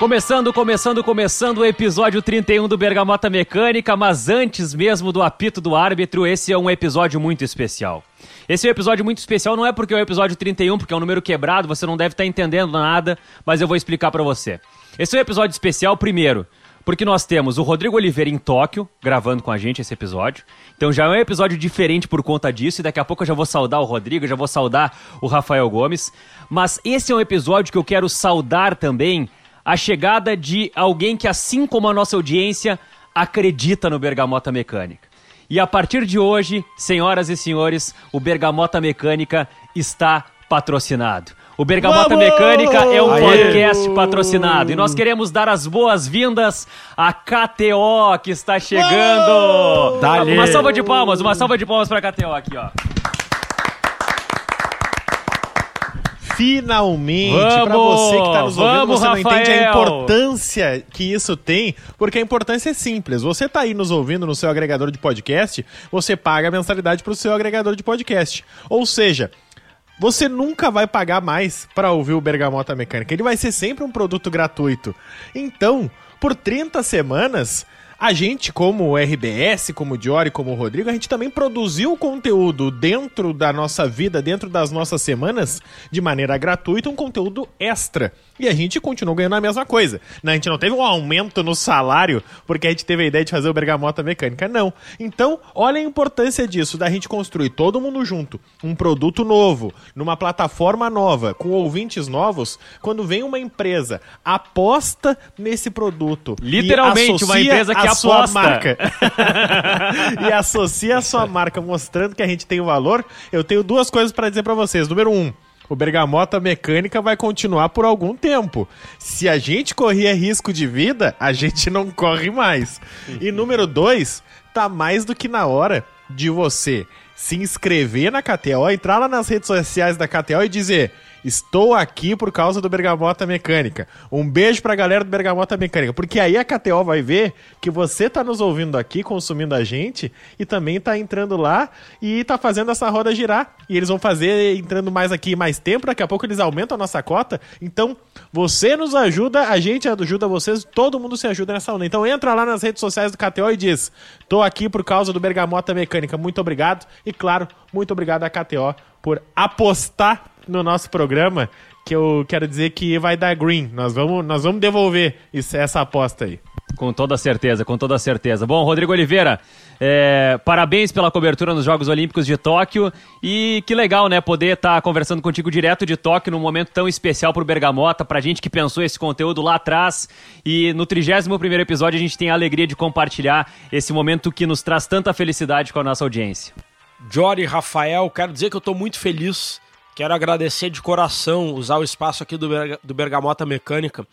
Começando, começando, começando o episódio 31 do Bergamota Mecânica, mas antes mesmo do apito do árbitro, esse é um episódio muito especial. Esse é um episódio muito especial, não é porque é o episódio 31, porque é um número quebrado, você não deve estar entendendo nada, mas eu vou explicar para você. Esse é um episódio especial, primeiro, porque nós temos o Rodrigo Oliveira em Tóquio, gravando com a gente esse episódio. Então já é um episódio diferente por conta disso, e daqui a pouco eu já vou saudar o Rodrigo, já vou saudar o Rafael Gomes. Mas esse é um episódio que eu quero saudar também a chegada de alguém que, assim como a nossa audiência, acredita no Bergamota Mecânica. E a partir de hoje, senhoras e senhores, o Bergamota Mecânica está patrocinado. O Bergamota Vamos! Mecânica é um Aê! podcast patrocinado. E nós queremos dar as boas-vindas à KTO que está chegando. Uma salva de palmas, uma salva de palmas para a KTO aqui, ó. Finalmente, pra você que tá nos ouvindo, Vamos, você não entende a Rafael! importância que isso tem, porque a importância é simples. Você tá aí nos ouvindo no seu agregador de podcast, você paga a mensalidade pro seu agregador de podcast. Ou seja, você nunca vai pagar mais pra ouvir o Bergamota Mecânica. Ele vai ser sempre um produto gratuito. Então, por 30 semanas, a gente, como o RBS, como o Diori, como o Rodrigo, a gente também produziu conteúdo dentro da nossa vida, dentro das nossas semanas, de maneira gratuita, um conteúdo extra. E a gente continuou ganhando a mesma coisa. Né? A gente não teve um aumento no salário porque a gente teve a ideia de fazer o Bergamota Mecânica, não. Então, olha a importância disso, da gente construir todo mundo junto, um produto novo, numa plataforma nova, com ouvintes novos, quando vem uma empresa, aposta nesse produto. Literalmente, uma empresa que a sua aposta. marca e associa a sua marca mostrando que a gente tem o valor, eu tenho duas coisas pra dizer pra vocês. Número um, o Bergamota Mecânica vai continuar por algum tempo. Se a gente corria risco de vida, a gente não corre mais. E número dois, tá mais do que na hora de você se inscrever na KTO, entrar lá nas redes sociais da KTO e dizer: Estou aqui por causa do Bergamota Mecânica. Um beijo pra galera do Bergamota Mecânica, porque aí a KTO vai ver que você tá nos ouvindo aqui, consumindo a gente, e também tá entrando lá e tá fazendo essa roda girar. E eles vão fazer entrando mais aqui mais tempo, daqui a pouco eles aumentam a nossa cota. Então, você nos ajuda, a gente ajuda vocês, todo mundo se ajuda nessa onda. Então entra lá nas redes sociais do KTO e diz: Tô aqui por causa do Bergamota Mecânica. Muito obrigado. E claro, muito obrigado à KTO por apostar no nosso programa. Que eu quero dizer que vai dar green. Nós vamos, nós vamos devolver isso, essa aposta aí. Com toda certeza, com toda certeza. Bom, Rodrigo Oliveira, é, parabéns pela cobertura nos Jogos Olímpicos de Tóquio e que legal, né, poder estar conversando contigo direto de Tóquio num momento tão especial pro Bergamota, pra gente que pensou esse conteúdo lá atrás e no 31º episódio a gente tem a alegria de compartilhar esse momento que nos traz tanta felicidade com a nossa audiência. Jory, Rafael, quero dizer que eu estou muito feliz. Quero agradecer de coração, usar o espaço aqui do, Berga- do Bergamota Mecânica.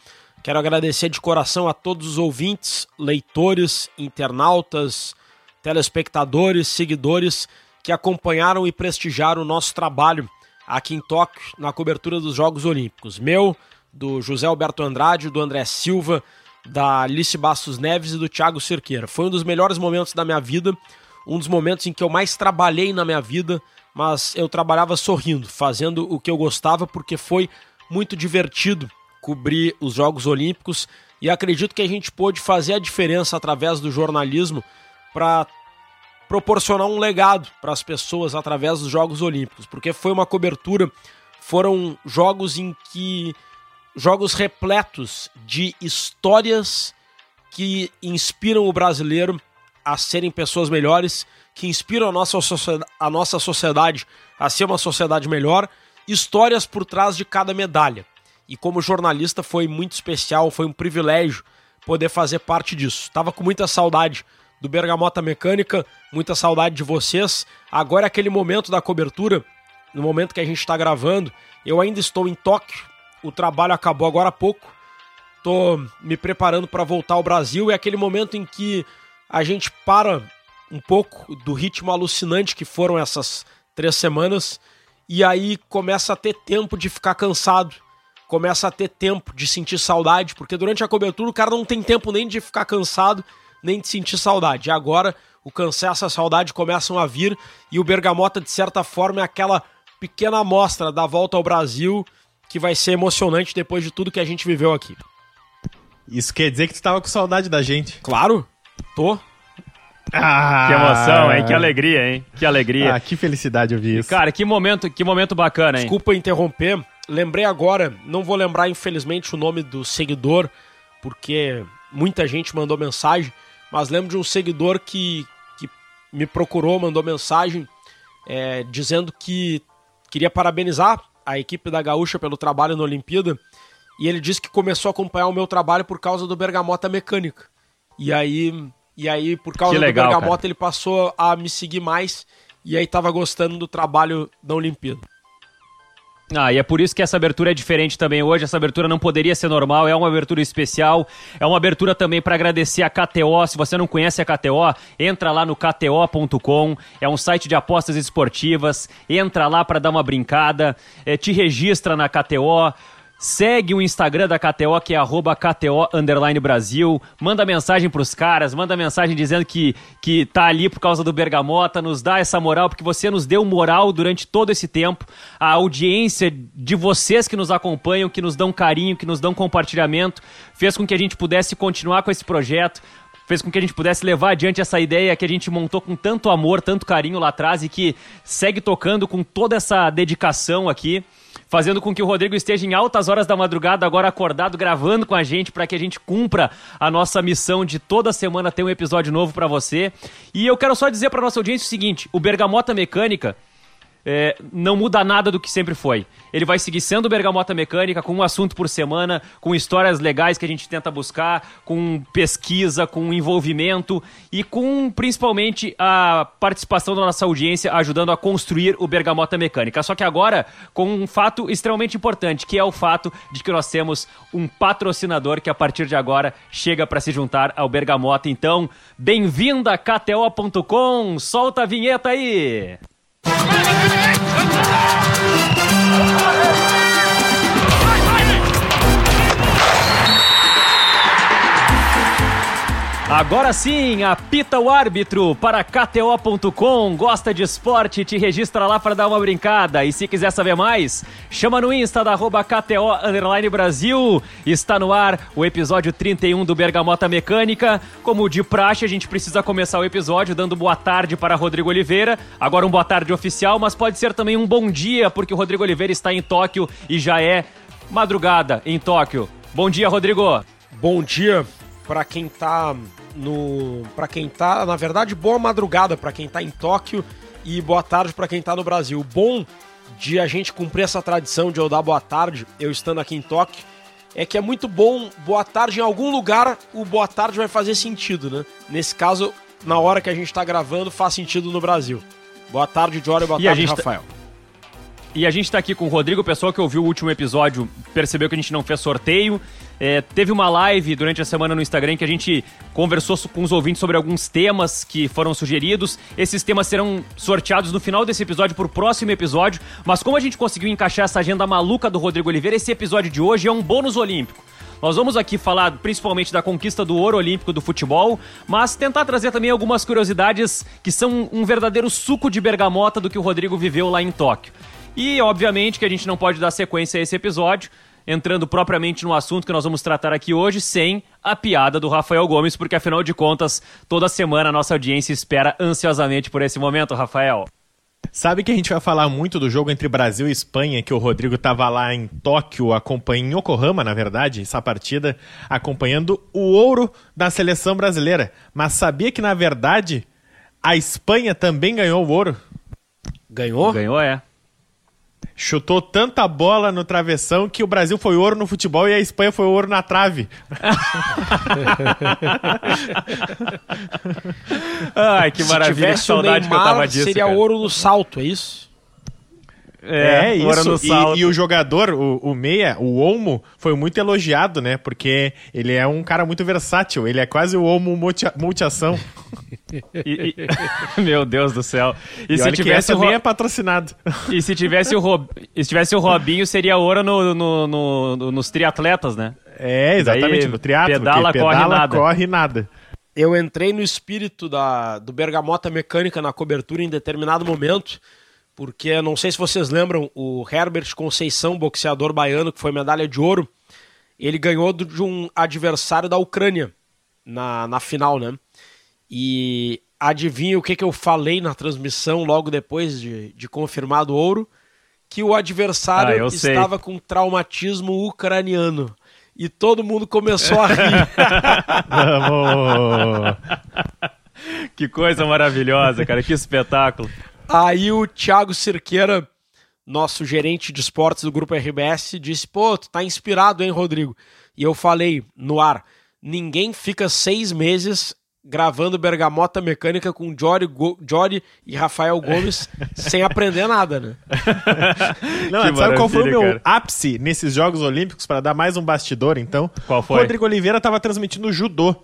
Quero agradecer de coração a todos os ouvintes, leitores, internautas, telespectadores, seguidores que acompanharam e prestigiaram o nosso trabalho aqui em Tóquio na cobertura dos Jogos Olímpicos. Meu, do José Alberto Andrade, do André Silva, da Alice Bastos Neves e do Thiago Cerqueira. Foi um dos melhores momentos da minha vida, um dos momentos em que eu mais trabalhei na minha vida, mas eu trabalhava sorrindo, fazendo o que eu gostava, porque foi muito divertido cobrir os Jogos Olímpicos. E acredito que a gente pôde fazer a diferença através do jornalismo para proporcionar um legado para as pessoas através dos Jogos Olímpicos, porque foi uma cobertura, foram jogos em que jogos repletos de histórias que inspiram o brasileiro a serem pessoas melhores, que inspiram a nossa, a nossa sociedade a ser uma sociedade melhor, histórias por trás de cada medalha. E como jornalista foi muito especial, foi um privilégio poder fazer parte disso. Tava com muita saudade do Bergamota Mecânica, muita saudade de vocês. Agora é aquele momento da cobertura, no momento que a gente está gravando, eu ainda estou em Tóquio, o trabalho acabou agora há pouco, tô me preparando para voltar ao Brasil. É aquele momento em que a gente para um pouco do ritmo alucinante que foram essas três semanas e aí começa a ter tempo de ficar cansado, começa a ter tempo de sentir saudade, porque durante a cobertura o cara não tem tempo nem de ficar cansado, nem de sentir saudade. E agora o cansaço e a saudade começam a vir e o Bergamota, de certa forma, é aquela pequena amostra da volta ao Brasil que vai ser emocionante depois de tudo que a gente viveu aqui. Isso quer dizer que tu tava com saudade da gente. Claro, tô. Ah, Que emoção, hein? Que alegria, hein? Que alegria. Ah, que felicidade ouvir isso. Cara, que momento, que momento bacana, hein? Desculpa interromper. Lembrei agora, não vou lembrar infelizmente o nome do seguidor, porque muita gente mandou mensagem, mas lembro de um seguidor que, que me procurou, mandou mensagem é, dizendo que queria parabenizar a equipe da Gaúcha pelo trabalho na Olimpíada. E ele disse que começou a acompanhar o meu trabalho por causa do Bergamota Mecânica. E aí, e aí por causa legal, do Bergamota, cara. ele passou a me seguir mais e aí tava gostando do trabalho da Olimpíada. Ah, e é por isso que essa abertura é diferente também hoje. Essa abertura não poderia ser normal, é uma abertura especial. É uma abertura também para agradecer a KTO. Se você não conhece a KTO, entra lá no kto.com. É um site de apostas esportivas. Entra lá para dar uma brincada. É, te registra na KTO. Segue o Instagram da KTO, que é arroba KTO Brasil. Manda mensagem pros caras, manda mensagem dizendo que, que tá ali por causa do Bergamota, nos dá essa moral, porque você nos deu moral durante todo esse tempo. A audiência de vocês que nos acompanham, que nos dão carinho, que nos dão compartilhamento, fez com que a gente pudesse continuar com esse projeto fez com que a gente pudesse levar adiante essa ideia que a gente montou com tanto amor, tanto carinho lá atrás e que segue tocando com toda essa dedicação aqui, fazendo com que o Rodrigo esteja em altas horas da madrugada agora acordado gravando com a gente para que a gente cumpra a nossa missão de toda semana ter um episódio novo para você. E eu quero só dizer para nossa audiência o seguinte, o Bergamota Mecânica é, não muda nada do que sempre foi. Ele vai seguir sendo Bergamota Mecânica, com um assunto por semana, com histórias legais que a gente tenta buscar, com pesquisa, com envolvimento e com principalmente a participação da nossa audiência ajudando a construir o Bergamota Mecânica. Só que agora com um fato extremamente importante, que é o fato de que nós temos um patrocinador que a partir de agora chega para se juntar ao Bergamota. Então, bem-vinda KTO.com, solta a vinheta aí! 快 跑 Agora sim, apita o árbitro para KTO.com. Gosta de esporte? Te registra lá para dar uma brincada. E se quiser saber mais, chama no Insta da arroba KTO Underline Brasil. Está no ar o episódio 31 do Bergamota Mecânica. Como de praxe, a gente precisa começar o episódio dando boa tarde para Rodrigo Oliveira. Agora um boa tarde oficial, mas pode ser também um bom dia, porque o Rodrigo Oliveira está em Tóquio e já é madrugada em Tóquio. Bom dia, Rodrigo. Bom dia para quem tá no, para quem tá, na verdade, boa madrugada para quem tá em Tóquio e boa tarde para quem tá no Brasil. Bom de a gente cumprir essa tradição de eu dar boa tarde, eu estando aqui em Tóquio, é que é muito bom boa tarde em algum lugar, o boa tarde vai fazer sentido, né? Nesse caso, na hora que a gente tá gravando, faz sentido no Brasil. Boa tarde, Jório, boa E a tarde, tá- Rafael. E a gente tá aqui com o Rodrigo, o pessoal que ouviu o último episódio percebeu que a gente não fez sorteio. É, teve uma live durante a semana no Instagram que a gente conversou so- com os ouvintes sobre alguns temas que foram sugeridos. Esses temas serão sorteados no final desse episódio pro próximo episódio. Mas como a gente conseguiu encaixar essa agenda maluca do Rodrigo Oliveira, esse episódio de hoje é um bônus olímpico. Nós vamos aqui falar principalmente da conquista do ouro olímpico do futebol, mas tentar trazer também algumas curiosidades que são um verdadeiro suco de bergamota do que o Rodrigo viveu lá em Tóquio. E, obviamente, que a gente não pode dar sequência a esse episódio, entrando propriamente no assunto que nós vamos tratar aqui hoje, sem a piada do Rafael Gomes, porque, afinal de contas, toda semana a nossa audiência espera ansiosamente por esse momento, Rafael. Sabe que a gente vai falar muito do jogo entre Brasil e Espanha, que o Rodrigo tava lá em Tóquio, acompanhando, em Yokohama, na verdade, essa partida, acompanhando o ouro da seleção brasileira. Mas sabia que, na verdade, a Espanha também ganhou o ouro? Ganhou? Ganhou, é. Chutou tanta bola no travessão que o Brasil foi ouro no futebol e a Espanha foi ouro na trave. Ai, que maravilha, que tivesse o saudade que eu Neymar, tava disso. seria cara. ouro no salto, é isso? É, ouro isso. E-. E, o jogador, o, o Meia, o Olmo, foi muito elogiado, né? Porque ele é um cara muito versátil. Ele é quase o Olmo multi, multiação. E- e- Meu Deus do céu. E, E, se tivesse o Ro- é patrocinado. E se tivesse o, Rob... e se tivesse o Robinho, seria ouro no, no- no- no- nos triatletas, né? É, exatamente. Daí no triatlo. pedala, que corre pedala, nada. corre nada. Eu entrei no espírito da, do Bergamota Mecânica na cobertura em determinado momento, porque não sei se vocês lembram, o Herbert Conceição, boxeador baiano, que foi medalha de ouro, ele ganhou de um adversário da Ucrânia na, na final, né? E adivinha o que, que eu falei na transmissão logo depois de, de confirmado o ouro? Que o adversário ah, estava sei. com traumatismo ucraniano. E todo mundo começou a rir. que coisa maravilhosa, cara. Que espetáculo. Aí o Thiago Cirqueira, nosso gerente de esportes do grupo RBS, disse: Pô, tu tá inspirado, hein, Rodrigo? E eu falei no ar: ninguém fica seis meses gravando Bergamota Mecânica com Jory, Jory e Rafael Gomes sem aprender nada, né? Não, sabe qual foi o meu cara. ápice nesses Jogos Olímpicos para dar mais um bastidor, então? Qual foi? Rodrigo Oliveira estava transmitindo judô.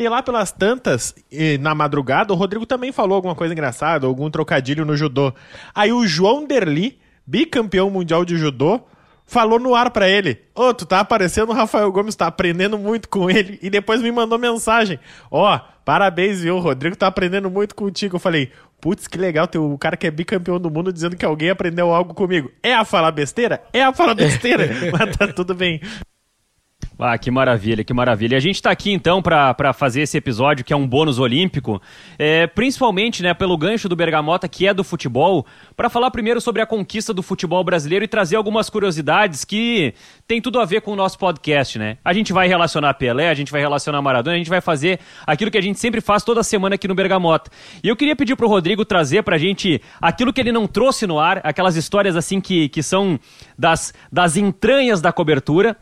E lá pelas tantas, na madrugada, o Rodrigo também falou alguma coisa engraçada, algum trocadilho no judô. Aí o João Derli, bicampeão mundial de judô, falou no ar para ele: Ô, oh, tu tá aparecendo o Rafael Gomes, tá aprendendo muito com ele. E depois me mandou mensagem: Ó, oh, parabéns, viu? O Rodrigo tá aprendendo muito contigo. Eu falei: Putz, que legal, ter o cara que é bicampeão do mundo dizendo que alguém aprendeu algo comigo. É a falar besteira? É a falar besteira, mas tá tudo bem. Ah, que maravilha, que maravilha. E a gente está aqui então para fazer esse episódio que é um bônus olímpico, é, principalmente né, pelo gancho do Bergamota, que é do futebol, para falar primeiro sobre a conquista do futebol brasileiro e trazer algumas curiosidades que tem tudo a ver com o nosso podcast, né? A gente vai relacionar Pelé, a gente vai relacionar Maradona, a gente vai fazer aquilo que a gente sempre faz toda semana aqui no Bergamota. E eu queria pedir pro Rodrigo trazer pra gente aquilo que ele não trouxe no ar, aquelas histórias assim que, que são das, das entranhas da cobertura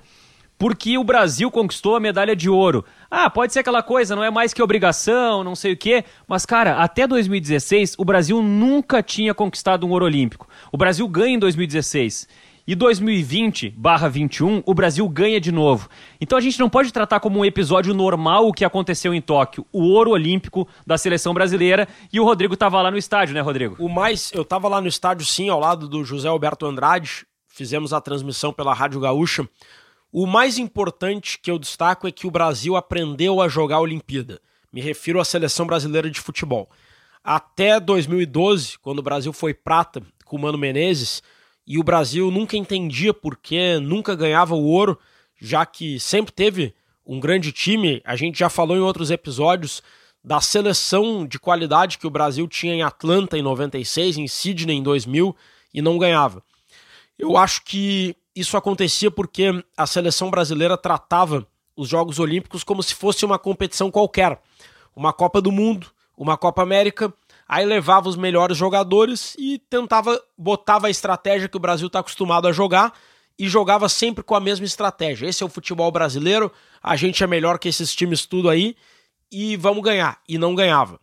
porque o Brasil conquistou a medalha de ouro. Ah, pode ser aquela coisa, não é mais que obrigação, não sei o quê, mas cara, até 2016 o Brasil nunca tinha conquistado um ouro olímpico. O Brasil ganha em 2016. E 2020/21 o Brasil ganha de novo. Então a gente não pode tratar como um episódio normal o que aconteceu em Tóquio, o ouro olímpico da seleção brasileira. E o Rodrigo estava lá no estádio, né, Rodrigo? O mais, eu estava lá no estádio sim, ao lado do José Alberto Andrade. Fizemos a transmissão pela Rádio Gaúcha. O mais importante que eu destaco é que o Brasil aprendeu a jogar a Olimpíada. Me refiro à seleção brasileira de futebol. Até 2012, quando o Brasil foi prata com o Mano Menezes, e o Brasil nunca entendia por que nunca ganhava o ouro, já que sempre teve um grande time. A gente já falou em outros episódios da seleção de qualidade que o Brasil tinha em Atlanta em 96, em Sydney em 2000 e não ganhava. Eu acho que isso acontecia porque a seleção brasileira tratava os Jogos Olímpicos como se fosse uma competição qualquer. Uma Copa do Mundo, uma Copa América, aí levava os melhores jogadores e tentava, botava a estratégia que o Brasil está acostumado a jogar e jogava sempre com a mesma estratégia. Esse é o futebol brasileiro, a gente é melhor que esses times tudo aí e vamos ganhar. E não ganhava.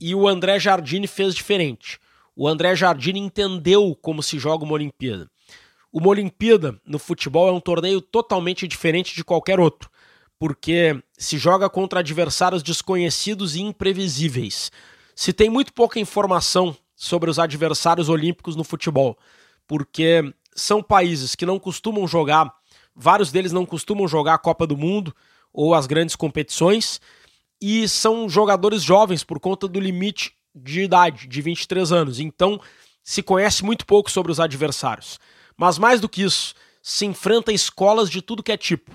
E o André Jardine fez diferente. O André Jardine entendeu como se joga uma Olimpíada. Uma Olimpíada no futebol é um torneio totalmente diferente de qualquer outro, porque se joga contra adversários desconhecidos e imprevisíveis. Se tem muito pouca informação sobre os adversários olímpicos no futebol, porque são países que não costumam jogar, vários deles não costumam jogar a Copa do Mundo ou as grandes competições, e são jogadores jovens por conta do limite de idade, de 23 anos. Então, se conhece muito pouco sobre os adversários. Mas mais do que isso, se enfrenta escolas de tudo que é tipo.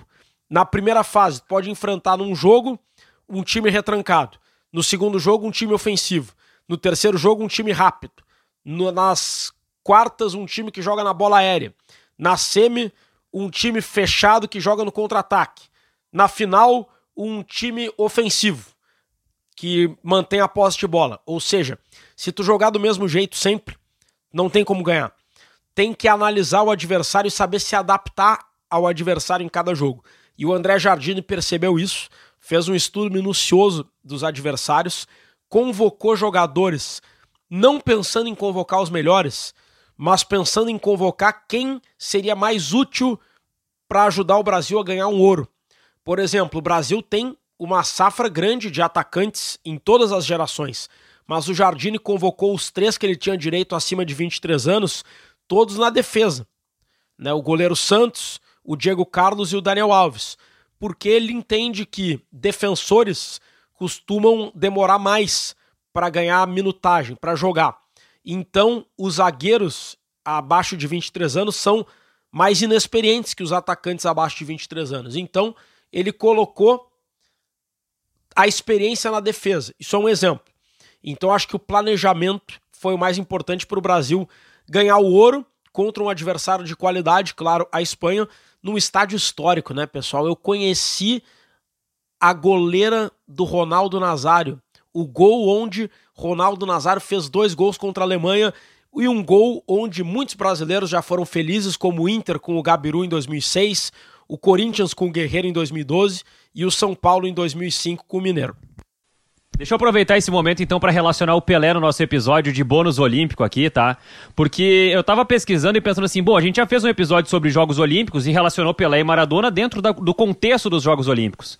Na primeira fase, pode enfrentar num jogo um time retrancado. No segundo jogo, um time ofensivo. No terceiro jogo, um time rápido. No, nas quartas, um time que joga na bola aérea. Na semi, um time fechado que joga no contra-ataque. Na final, um time ofensivo que mantém a posse de bola. Ou seja, se tu jogar do mesmo jeito sempre, não tem como ganhar tem que analisar o adversário e saber se adaptar ao adversário em cada jogo. E o André Jardine percebeu isso, fez um estudo minucioso dos adversários, convocou jogadores, não pensando em convocar os melhores, mas pensando em convocar quem seria mais útil para ajudar o Brasil a ganhar um ouro. Por exemplo, o Brasil tem uma safra grande de atacantes em todas as gerações, mas o Jardine convocou os três que ele tinha direito acima de 23 anos todos na defesa. Né? O goleiro Santos, o Diego Carlos e o Daniel Alves. Porque ele entende que defensores costumam demorar mais para ganhar minutagem, para jogar. Então, os zagueiros abaixo de 23 anos são mais inexperientes que os atacantes abaixo de 23 anos. Então, ele colocou a experiência na defesa. Isso é um exemplo. Então, acho que o planejamento foi o mais importante para o Brasil ganhar o ouro contra um adversário de qualidade, claro, a Espanha, num estádio histórico, né, pessoal? Eu conheci a goleira do Ronaldo Nazário, o gol onde Ronaldo Nazário fez dois gols contra a Alemanha e um gol onde muitos brasileiros já foram felizes, como o Inter com o Gabiru em 2006, o Corinthians com o Guerreiro em 2012 e o São Paulo em 2005 com o Mineiro. Deixa eu aproveitar esse momento então para relacionar o Pelé no nosso episódio de bônus olímpico aqui, tá? Porque eu tava pesquisando e pensando assim, bom, a gente já fez um episódio sobre Jogos Olímpicos e relacionou Pelé e Maradona dentro da, do contexto dos Jogos Olímpicos.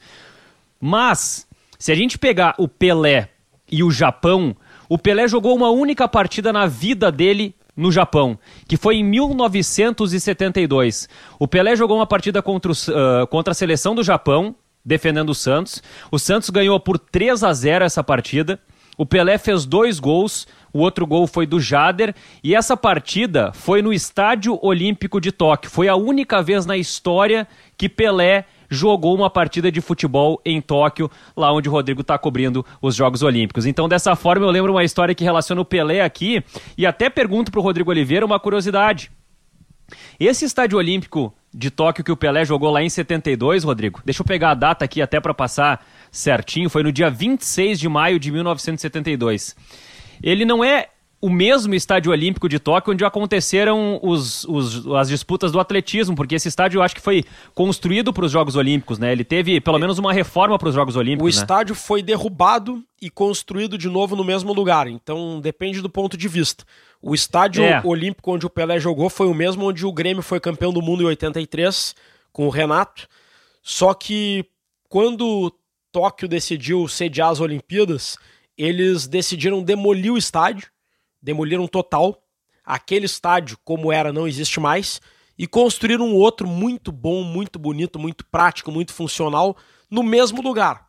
Mas, se a gente pegar o Pelé e o Japão, o Pelé jogou uma única partida na vida dele no Japão, que foi em 1972. O Pelé jogou uma partida contra, o, uh, contra a seleção do Japão, defendendo o Santos. O Santos ganhou por 3 a 0 essa partida. O Pelé fez dois gols, o outro gol foi do Jader, e essa partida foi no Estádio Olímpico de Tóquio. Foi a única vez na história que Pelé jogou uma partida de futebol em Tóquio, lá onde o Rodrigo está cobrindo os Jogos Olímpicos. Então, dessa forma, eu lembro uma história que relaciona o Pelé aqui, e até pergunto para o Rodrigo Oliveira uma curiosidade. Esse estádio olímpico de Tóquio que o Pelé jogou lá em 72, Rodrigo, deixa eu pegar a data aqui até para passar certinho, foi no dia 26 de maio de 1972. Ele não é o mesmo estádio olímpico de Tóquio onde aconteceram os, os, as disputas do atletismo, porque esse estádio eu acho que foi construído para os Jogos Olímpicos, né? Ele teve pelo menos uma reforma para os Jogos Olímpicos. O né? estádio foi derrubado e construído de novo no mesmo lugar, então depende do ponto de vista. O estádio é. olímpico onde o Pelé jogou foi o mesmo onde o Grêmio foi campeão do mundo em 83, com o Renato. Só que quando Tóquio decidiu sediar as Olimpíadas, eles decidiram demolir o estádio, demoliram total. Aquele estádio, como era, não existe mais. E construíram um outro muito bom, muito bonito, muito prático, muito funcional, no mesmo lugar.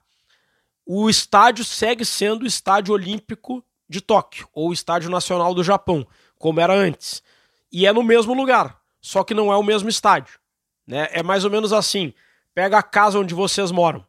O estádio segue sendo o Estádio Olímpico de Tóquio, ou Estádio Nacional do Japão, como era antes. E é no mesmo lugar, só que não é o mesmo estádio. Né? É mais ou menos assim: pega a casa onde vocês moram,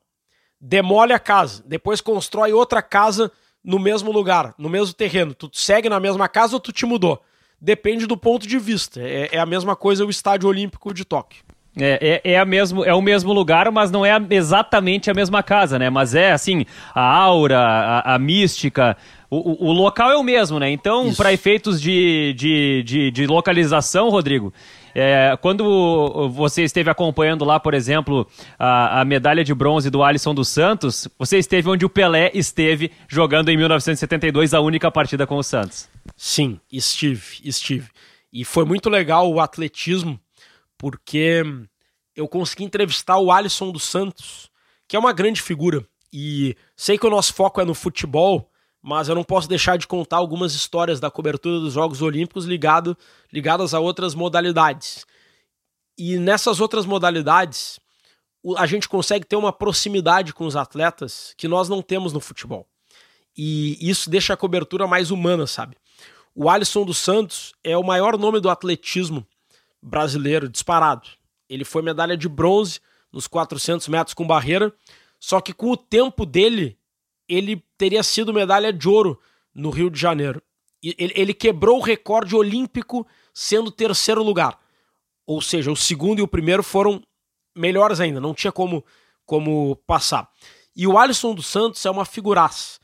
demole a casa, depois constrói outra casa no mesmo lugar, no mesmo terreno. Tu segue na mesma casa ou tu te mudou? Depende do ponto de vista. É, é a mesma coisa o Estádio Olímpico de Tóquio. É, é, é, a mesmo, é o mesmo lugar, mas não é exatamente a mesma casa, né? Mas é assim, a aura, a, a mística, o, o, local é o mesmo, né? Então, para efeitos de, de, de, de, localização, Rodrigo, é, quando você esteve acompanhando lá, por exemplo, a, a, medalha de bronze do Alisson dos Santos, você esteve onde o Pelé esteve jogando em 1972 a única partida com o Santos. Sim, estive, estive. E foi muito legal o atletismo, porque eu consegui entrevistar o Alisson dos Santos, que é uma grande figura. E sei que o nosso foco é no futebol, mas eu não posso deixar de contar algumas histórias da cobertura dos Jogos Olímpicos ligado, ligadas a outras modalidades. E nessas outras modalidades, a gente consegue ter uma proximidade com os atletas que nós não temos no futebol. E isso deixa a cobertura mais humana, sabe? O Alisson dos Santos é o maior nome do atletismo brasileiro, disparado. Ele foi medalha de bronze nos 400 metros com barreira, só que com o tempo dele, ele teria sido medalha de ouro no Rio de Janeiro. Ele quebrou o recorde olímpico sendo terceiro lugar. Ou seja, o segundo e o primeiro foram melhores ainda, não tinha como, como passar. E o Alisson dos Santos é uma figuraça.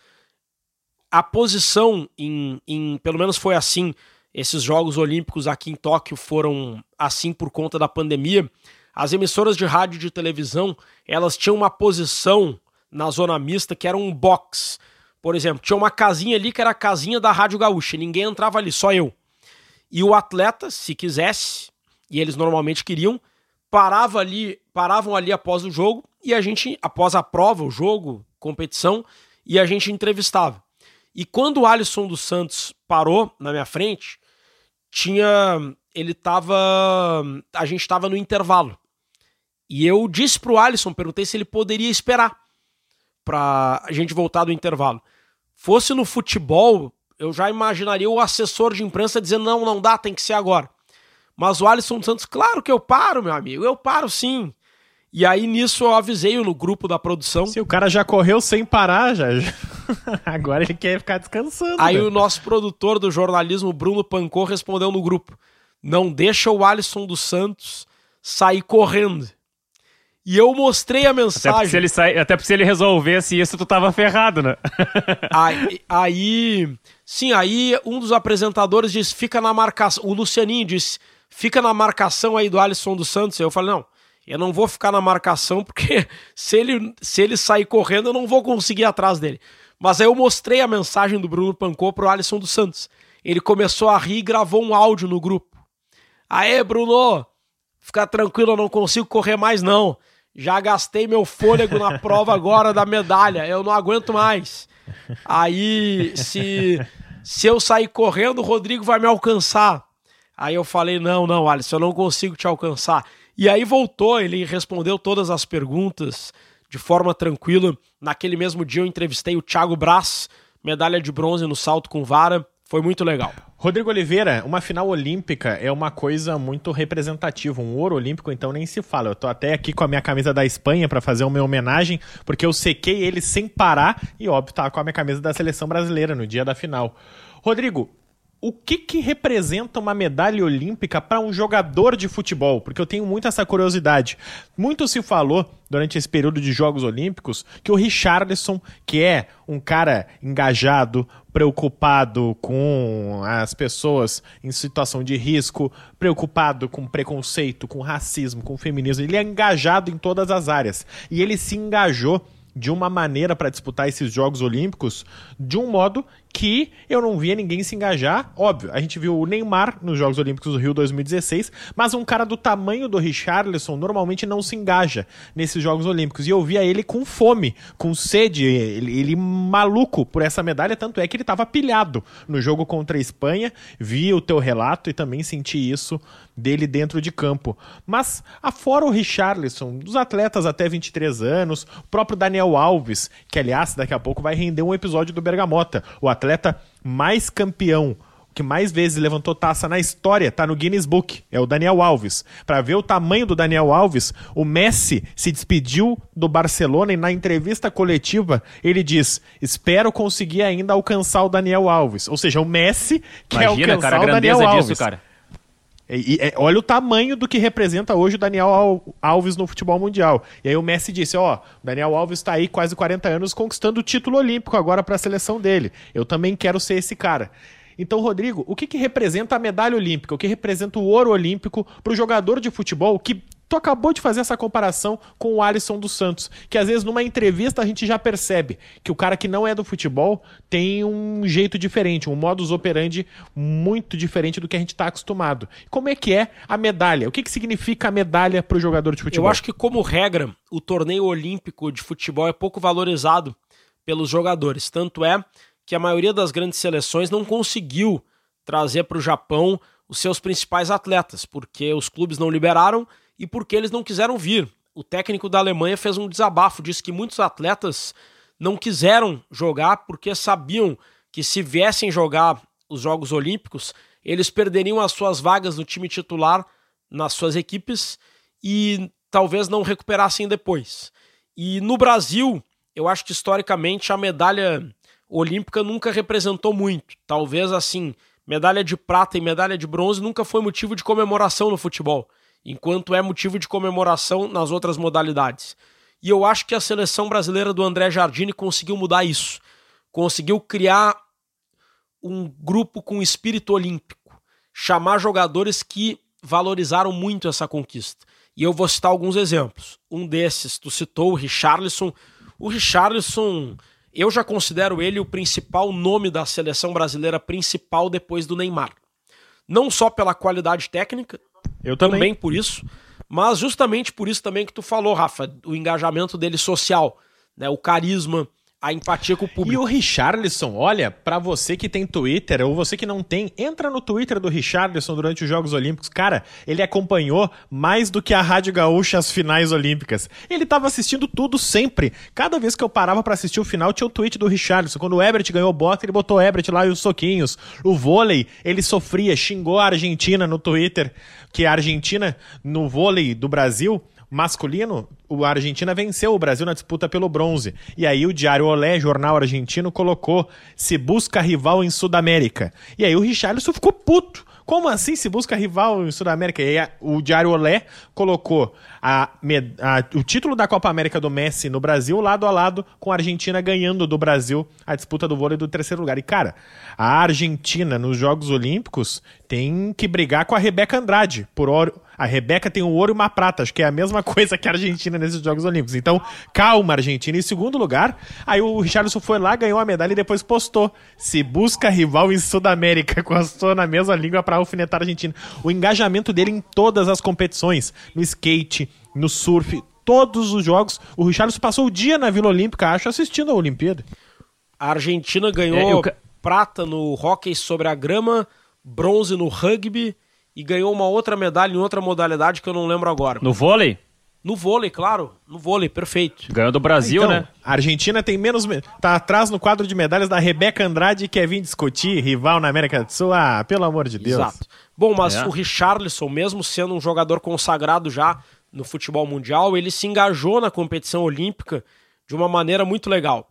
A posição, em, em, pelo menos foi assim, esses Jogos Olímpicos aqui em Tóquio foram assim por conta da pandemia. As emissoras de rádio e de televisão, elas tinham uma posição na zona mista, que era um box. Por exemplo, tinha uma casinha ali que era a casinha da Rádio Gaúcha, ninguém entrava ali, só eu. E o atleta, se quisesse, e eles normalmente queriam, parava ali, paravam ali após o jogo e a gente, após a prova, o jogo, competição, e a gente entrevistava. E quando o Alisson dos Santos parou na minha frente, tinha. Ele tava. A gente tava no intervalo. E eu disse pro Alisson, perguntei se ele poderia esperar para a gente voltar do intervalo. Fosse no futebol, eu já imaginaria o assessor de imprensa dizendo: não, não dá, tem que ser agora. Mas o Alisson dos Santos, claro que eu paro, meu amigo, eu paro sim. E aí nisso eu avisei no grupo da produção. Se o cara já correu sem parar, já. Agora ele quer ficar descansando. Aí né? o nosso produtor do jornalismo, Bruno Pancô, respondeu no grupo: Não deixa o Alisson dos Santos sair correndo. E eu mostrei a mensagem. Até porque se ele, sai, até porque se ele resolvesse isso, tu tava ferrado, né? aí, aí, sim, aí um dos apresentadores disse: fica na marcação. O Lucianinho disse: fica na marcação aí do Alisson dos Santos. Eu falei: não, eu não vou ficar na marcação, porque se ele, se ele sair correndo, eu não vou conseguir ir atrás dele. Mas aí eu mostrei a mensagem do Bruno Pancô pro Alisson dos Santos. Ele começou a rir e gravou um áudio no grupo. Aê, Bruno! Fica tranquilo, eu não consigo correr mais, não. Já gastei meu fôlego na prova agora da medalha. Eu não aguento mais. Aí, se, se eu sair correndo, o Rodrigo vai me alcançar. Aí eu falei: não, não, Alisson, eu não consigo te alcançar. E aí voltou, ele respondeu todas as perguntas de forma tranquila. Naquele mesmo dia eu entrevistei o Thiago Braz, medalha de bronze no salto com vara. Foi muito legal. Rodrigo Oliveira, uma final olímpica é uma coisa muito representativa. Um ouro olímpico, então, nem se fala. Eu tô até aqui com a minha camisa da Espanha para fazer uma homenagem, porque eu sequei ele sem parar e, óbvio, tá com a minha camisa da seleção brasileira no dia da final. Rodrigo, o que, que representa uma medalha olímpica para um jogador de futebol? Porque eu tenho muito essa curiosidade. Muito se falou durante esse período de Jogos Olímpicos que o Richarlison, que é um cara engajado, preocupado com as pessoas em situação de risco, preocupado com preconceito, com racismo, com feminismo, ele é engajado em todas as áreas. E ele se engajou de uma maneira para disputar esses Jogos Olímpicos de um modo que eu não via ninguém se engajar. Óbvio, a gente viu o Neymar nos Jogos Olímpicos do Rio 2016, mas um cara do tamanho do Richarlison normalmente não se engaja nesses Jogos Olímpicos. E eu via ele com fome, com sede, ele, ele maluco por essa medalha, tanto é que ele estava pilhado no jogo contra a Espanha. Vi o teu relato e também senti isso dele dentro de campo. Mas, afora o Richarlison, dos atletas até 23 anos, o próprio Daniel Alves, que aliás daqui a pouco vai render um episódio do Bergamota, o atleta atleta mais campeão, que mais vezes levantou taça na história, tá no Guinness Book, é o Daniel Alves. Para ver o tamanho do Daniel Alves, o Messi se despediu do Barcelona e na entrevista coletiva ele diz: "Espero conseguir ainda alcançar o Daniel Alves". Ou seja, o Messi quer Imagina, alcançar cara, o Daniel Alves. Disso, cara. E, e, olha o tamanho do que representa hoje o Daniel Alves no futebol mundial. E aí o Messi disse: Ó, Daniel Alves está aí quase 40 anos conquistando o título olímpico agora para a seleção dele. Eu também quero ser esse cara. Então, Rodrigo, o que, que representa a medalha olímpica? O que representa o ouro olímpico para o jogador de futebol que Tu acabou de fazer essa comparação com o Alisson dos Santos, que às vezes numa entrevista a gente já percebe que o cara que não é do futebol tem um jeito diferente, um modus operandi muito diferente do que a gente está acostumado. Como é que é a medalha? O que, que significa a medalha para o jogador de futebol? Eu acho que, como regra, o torneio olímpico de futebol é pouco valorizado pelos jogadores. Tanto é que a maioria das grandes seleções não conseguiu trazer para o Japão os seus principais atletas, porque os clubes não liberaram e porque eles não quiseram vir. O técnico da Alemanha fez um desabafo, disse que muitos atletas não quiseram jogar porque sabiam que se viessem jogar os Jogos Olímpicos, eles perderiam as suas vagas no time titular nas suas equipes e talvez não recuperassem depois. E no Brasil, eu acho que historicamente a medalha olímpica nunca representou muito. Talvez assim, medalha de prata e medalha de bronze nunca foi motivo de comemoração no futebol enquanto é motivo de comemoração nas outras modalidades. E eu acho que a seleção brasileira do André Jardine conseguiu mudar isso. Conseguiu criar um grupo com espírito olímpico, chamar jogadores que valorizaram muito essa conquista. E eu vou citar alguns exemplos. Um desses, tu citou o Richarlison. O Richarlison, eu já considero ele o principal nome da seleção brasileira principal depois do Neymar. Não só pela qualidade técnica, eu também. também por isso. Mas justamente por isso também que tu falou, Rafa, o engajamento dele social, né? O carisma, a empatia com o público. E o Richarlison, olha, para você que tem Twitter ou você que não tem, entra no Twitter do Richarlison durante os Jogos Olímpicos. Cara, ele acompanhou mais do que a Rádio Gaúcha as finais olímpicas. Ele tava assistindo tudo sempre. Cada vez que eu parava para assistir o final, tinha o tweet do Richarlison. Quando o Ebert ganhou o bote, ele botou o Ebert lá e os soquinhos. O vôlei, ele sofria, xingou a Argentina no Twitter, que a Argentina no vôlei do Brasil masculino, a Argentina venceu o Brasil na disputa pelo bronze. E aí o Diário Olé, jornal argentino, colocou se busca rival em Sudamérica. E aí o Richarlison ficou puto. Como assim se busca rival em Sudamérica? E aí o Diário Olé colocou a, a, o título da Copa América do Messi no Brasil lado a lado com a Argentina ganhando do Brasil a disputa do vôlei do terceiro lugar. E cara, a Argentina nos Jogos Olímpicos tem que brigar com a Rebeca Andrade por ouro, a Rebeca tem um ouro e uma prata, acho que é a mesma coisa que a Argentina nesses Jogos Olímpicos. Então, calma, Argentina. Em segundo lugar, aí o Richardson foi lá, ganhou a medalha e depois postou. Se busca rival em Sudamérica, encostou na mesma língua para alfinetar a Argentina. O engajamento dele em todas as competições, no skate, no surf, todos os jogos. O Richardson passou o dia na Vila Olímpica, acho, assistindo a Olimpíada. A Argentina ganhou é, eu... prata no hóquei sobre a grama, bronze no rugby e ganhou uma outra medalha em outra modalidade que eu não lembro agora. No vôlei? No vôlei, claro. No vôlei, perfeito. Ganhou do Brasil, então, né? A Argentina tem menos. Tá atrás no quadro de medalhas da Rebeca Andrade e Kevin Discutir, rival na América do Sul. Ah, pelo amor de Deus. Exato. Bom, mas é. o Richarlison, mesmo sendo um jogador consagrado já no futebol mundial, ele se engajou na competição olímpica de uma maneira muito legal.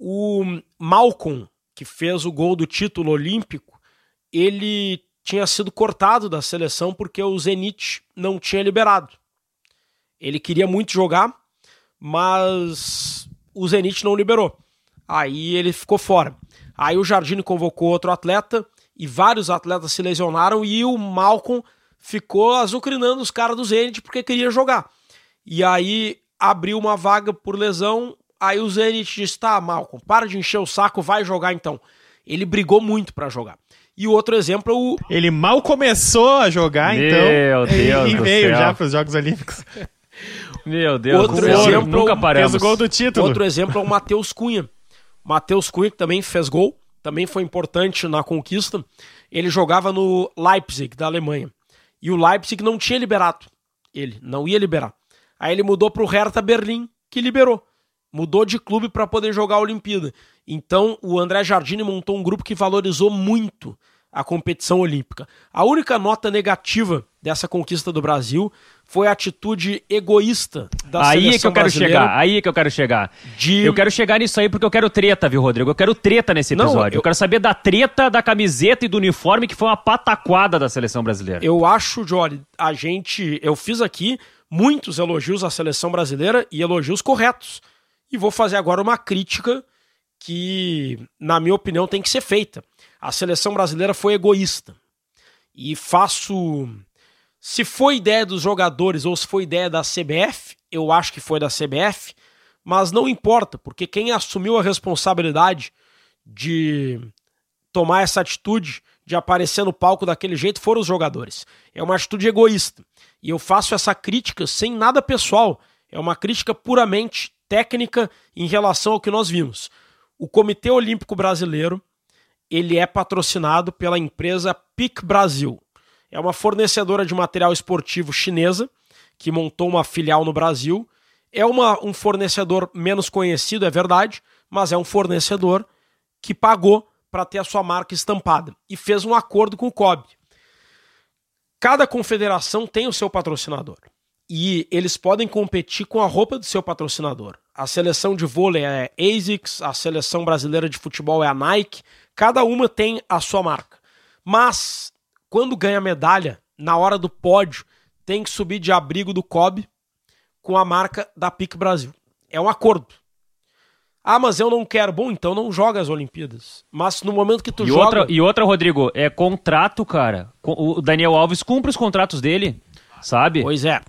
O Malcolm, que fez o gol do título olímpico, ele tinha sido cortado da seleção porque o Zenit não tinha liberado. Ele queria muito jogar, mas o Zenit não liberou. Aí ele ficou fora. Aí o Jardine convocou outro atleta e vários atletas se lesionaram e o Malcolm ficou azucrinando os caras do Zenit porque queria jogar. E aí abriu uma vaga por lesão. Aí o Zenit disse: tá, Malcolm, para de encher o saco, vai jogar então. Ele brigou muito para jogar. E o outro exemplo é o. Ele mal começou a jogar, Meu então. Meu Deus. E veio céu. já para os Jogos Olímpicos. Meu Deus outro do céu. Exemplo, Nunca paramos. Fez o gol do título. Outro exemplo é o Matheus Cunha. Matheus Cunha, que também fez gol, também foi importante na conquista. Ele jogava no Leipzig, da Alemanha. E o Leipzig não tinha liberado. Ele não ia liberar. Aí ele mudou para o Hertha Berlim, que liberou. Mudou de clube para poder jogar a Olimpíada. Então, o André Jardine montou um grupo que valorizou muito a competição olímpica. A única nota negativa dessa conquista do Brasil foi a atitude egoísta da aí seleção é que eu quero chegar, aí é que eu quero chegar. De... Eu quero chegar nisso aí porque eu quero treta, viu, Rodrigo? Eu quero treta nesse episódio. Não, eu... eu... quero saber da treta da camiseta e do uniforme que foi uma pataquada da seleção brasileira. Eu acho, Jory, a gente, eu fiz aqui muitos elogios à seleção brasileira e elogios corretos. E vou fazer agora uma crítica que, na minha opinião, tem que ser feita. A seleção brasileira foi egoísta. E faço. Se foi ideia dos jogadores ou se foi ideia da CBF, eu acho que foi da CBF, mas não importa, porque quem assumiu a responsabilidade de tomar essa atitude de aparecer no palco daquele jeito foram os jogadores. É uma atitude egoísta. E eu faço essa crítica sem nada pessoal. É uma crítica puramente técnica em relação ao que nós vimos. O Comitê Olímpico Brasileiro ele é patrocinado pela empresa PIC Brasil. É uma fornecedora de material esportivo chinesa que montou uma filial no Brasil. É uma, um fornecedor menos conhecido, é verdade, mas é um fornecedor que pagou para ter a sua marca estampada e fez um acordo com o COB. Cada confederação tem o seu patrocinador e eles podem competir com a roupa do seu patrocinador. A seleção de vôlei é ASICS, a seleção brasileira de futebol é a Nike, cada uma tem a sua marca. Mas quando ganha medalha, na hora do pódio, tem que subir de abrigo do COB com a marca da PIC Brasil. É um acordo. Ah, mas eu não quero. Bom, então não joga as Olimpíadas. Mas no momento que tu e joga. Outra, e outra, Rodrigo, é contrato, cara. O Daniel Alves cumpre os contratos dele, sabe? Pois é.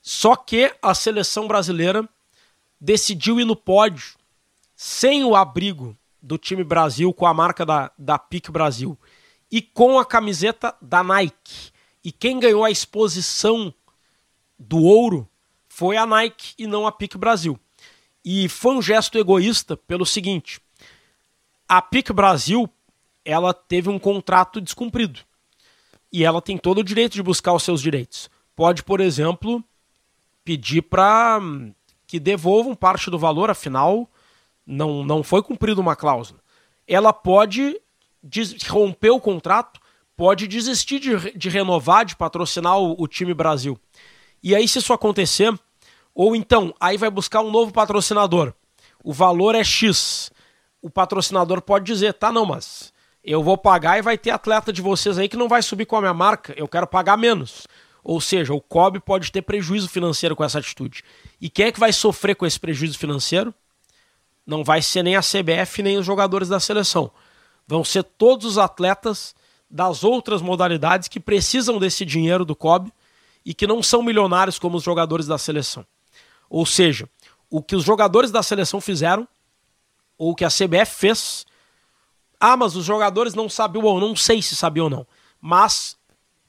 Só que a seleção brasileira decidiu ir no pódio sem o abrigo do time Brasil, com a marca da, da PIC Brasil e com a camiseta da Nike. E quem ganhou a exposição do ouro foi a Nike e não a PIC Brasil. E foi um gesto egoísta pelo seguinte: a PIC Brasil ela teve um contrato descumprido. E ela tem todo o direito de buscar os seus direitos. Pode, por exemplo, pedir para hum, que devolvam parte do valor, afinal, não, não foi cumprida uma cláusula. Ela pode romper o contrato, pode desistir de, de renovar, de patrocinar o, o time Brasil. E aí, se isso acontecer, ou então, aí vai buscar um novo patrocinador. O valor é X. O patrocinador pode dizer, tá, não, mas eu vou pagar e vai ter atleta de vocês aí que não vai subir com a minha marca, eu quero pagar menos. Ou seja, o COB pode ter prejuízo financeiro com essa atitude. E quem é que vai sofrer com esse prejuízo financeiro? Não vai ser nem a CBF nem os jogadores da seleção. Vão ser todos os atletas das outras modalidades que precisam desse dinheiro do COB e que não são milionários como os jogadores da seleção. Ou seja, o que os jogadores da seleção fizeram, ou o que a CBF fez, ah, mas os jogadores não sabiam ou não sei se sabiam ou não. Mas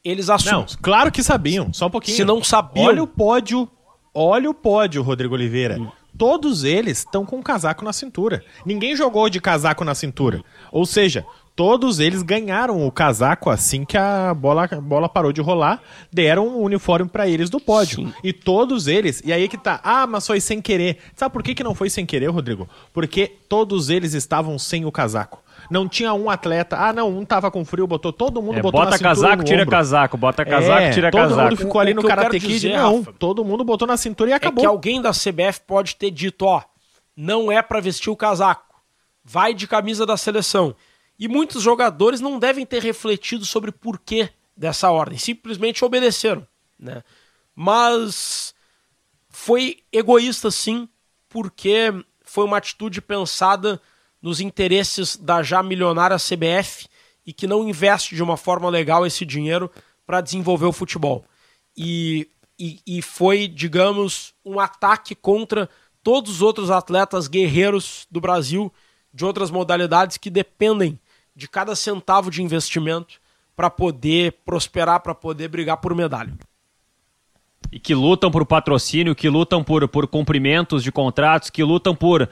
eles assumem. Não, claro que sabiam, só um pouquinho. Se não sabiam. Olha o pódio, olha o pódio, Rodrigo Oliveira. Hum. Todos eles estão com um casaco na cintura. Ninguém jogou de casaco na cintura. Ou seja, todos eles ganharam o casaco assim que a bola, a bola parou de rolar, deram um uniforme para eles do pódio. Sim. E todos eles, e aí que tá, ah, mas foi sem querer. Sabe por que, que não foi sem querer, Rodrigo? Porque todos eles estavam sem o casaco. Não tinha um atleta. Ah, não, um tava com frio, botou todo mundo, é, botou bota na cintura. casaco, tira ombro. casaco, bota casaco, é, tira todo casaco. Todo mundo ficou ali o, no Karate Kid. Não, Rafa, todo mundo botou na cintura e acabou. É que alguém da CBF pode ter dito, ó, não é para vestir o casaco. Vai de camisa da seleção. E muitos jogadores não devem ter refletido sobre o porquê dessa ordem, simplesmente obedeceram, né? Mas foi egoísta sim, porque foi uma atitude pensada nos interesses da já milionária CBF e que não investe de uma forma legal esse dinheiro para desenvolver o futebol. E, e, e, foi, digamos, um ataque contra todos os outros atletas guerreiros do Brasil de outras modalidades que dependem de cada centavo de investimento para poder prosperar, para poder brigar por medalha. E que lutam por patrocínio, que lutam por, por cumprimentos de contratos, que lutam por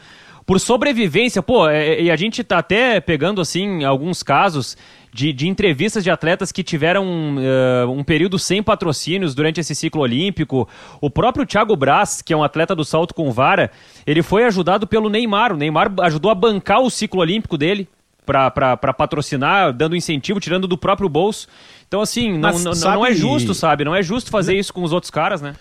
por sobrevivência. Pô, é, é, e a gente tá até pegando, assim, alguns casos de, de entrevistas de atletas que tiveram uh, um período sem patrocínios durante esse ciclo olímpico. O próprio Thiago Braz, que é um atleta do salto com vara, ele foi ajudado pelo Neymar. O Neymar ajudou a bancar o ciclo olímpico dele para patrocinar, dando incentivo, tirando do próprio bolso. Então, assim, não, não, sabe... não é justo, sabe? Não é justo fazer isso com os outros caras, né?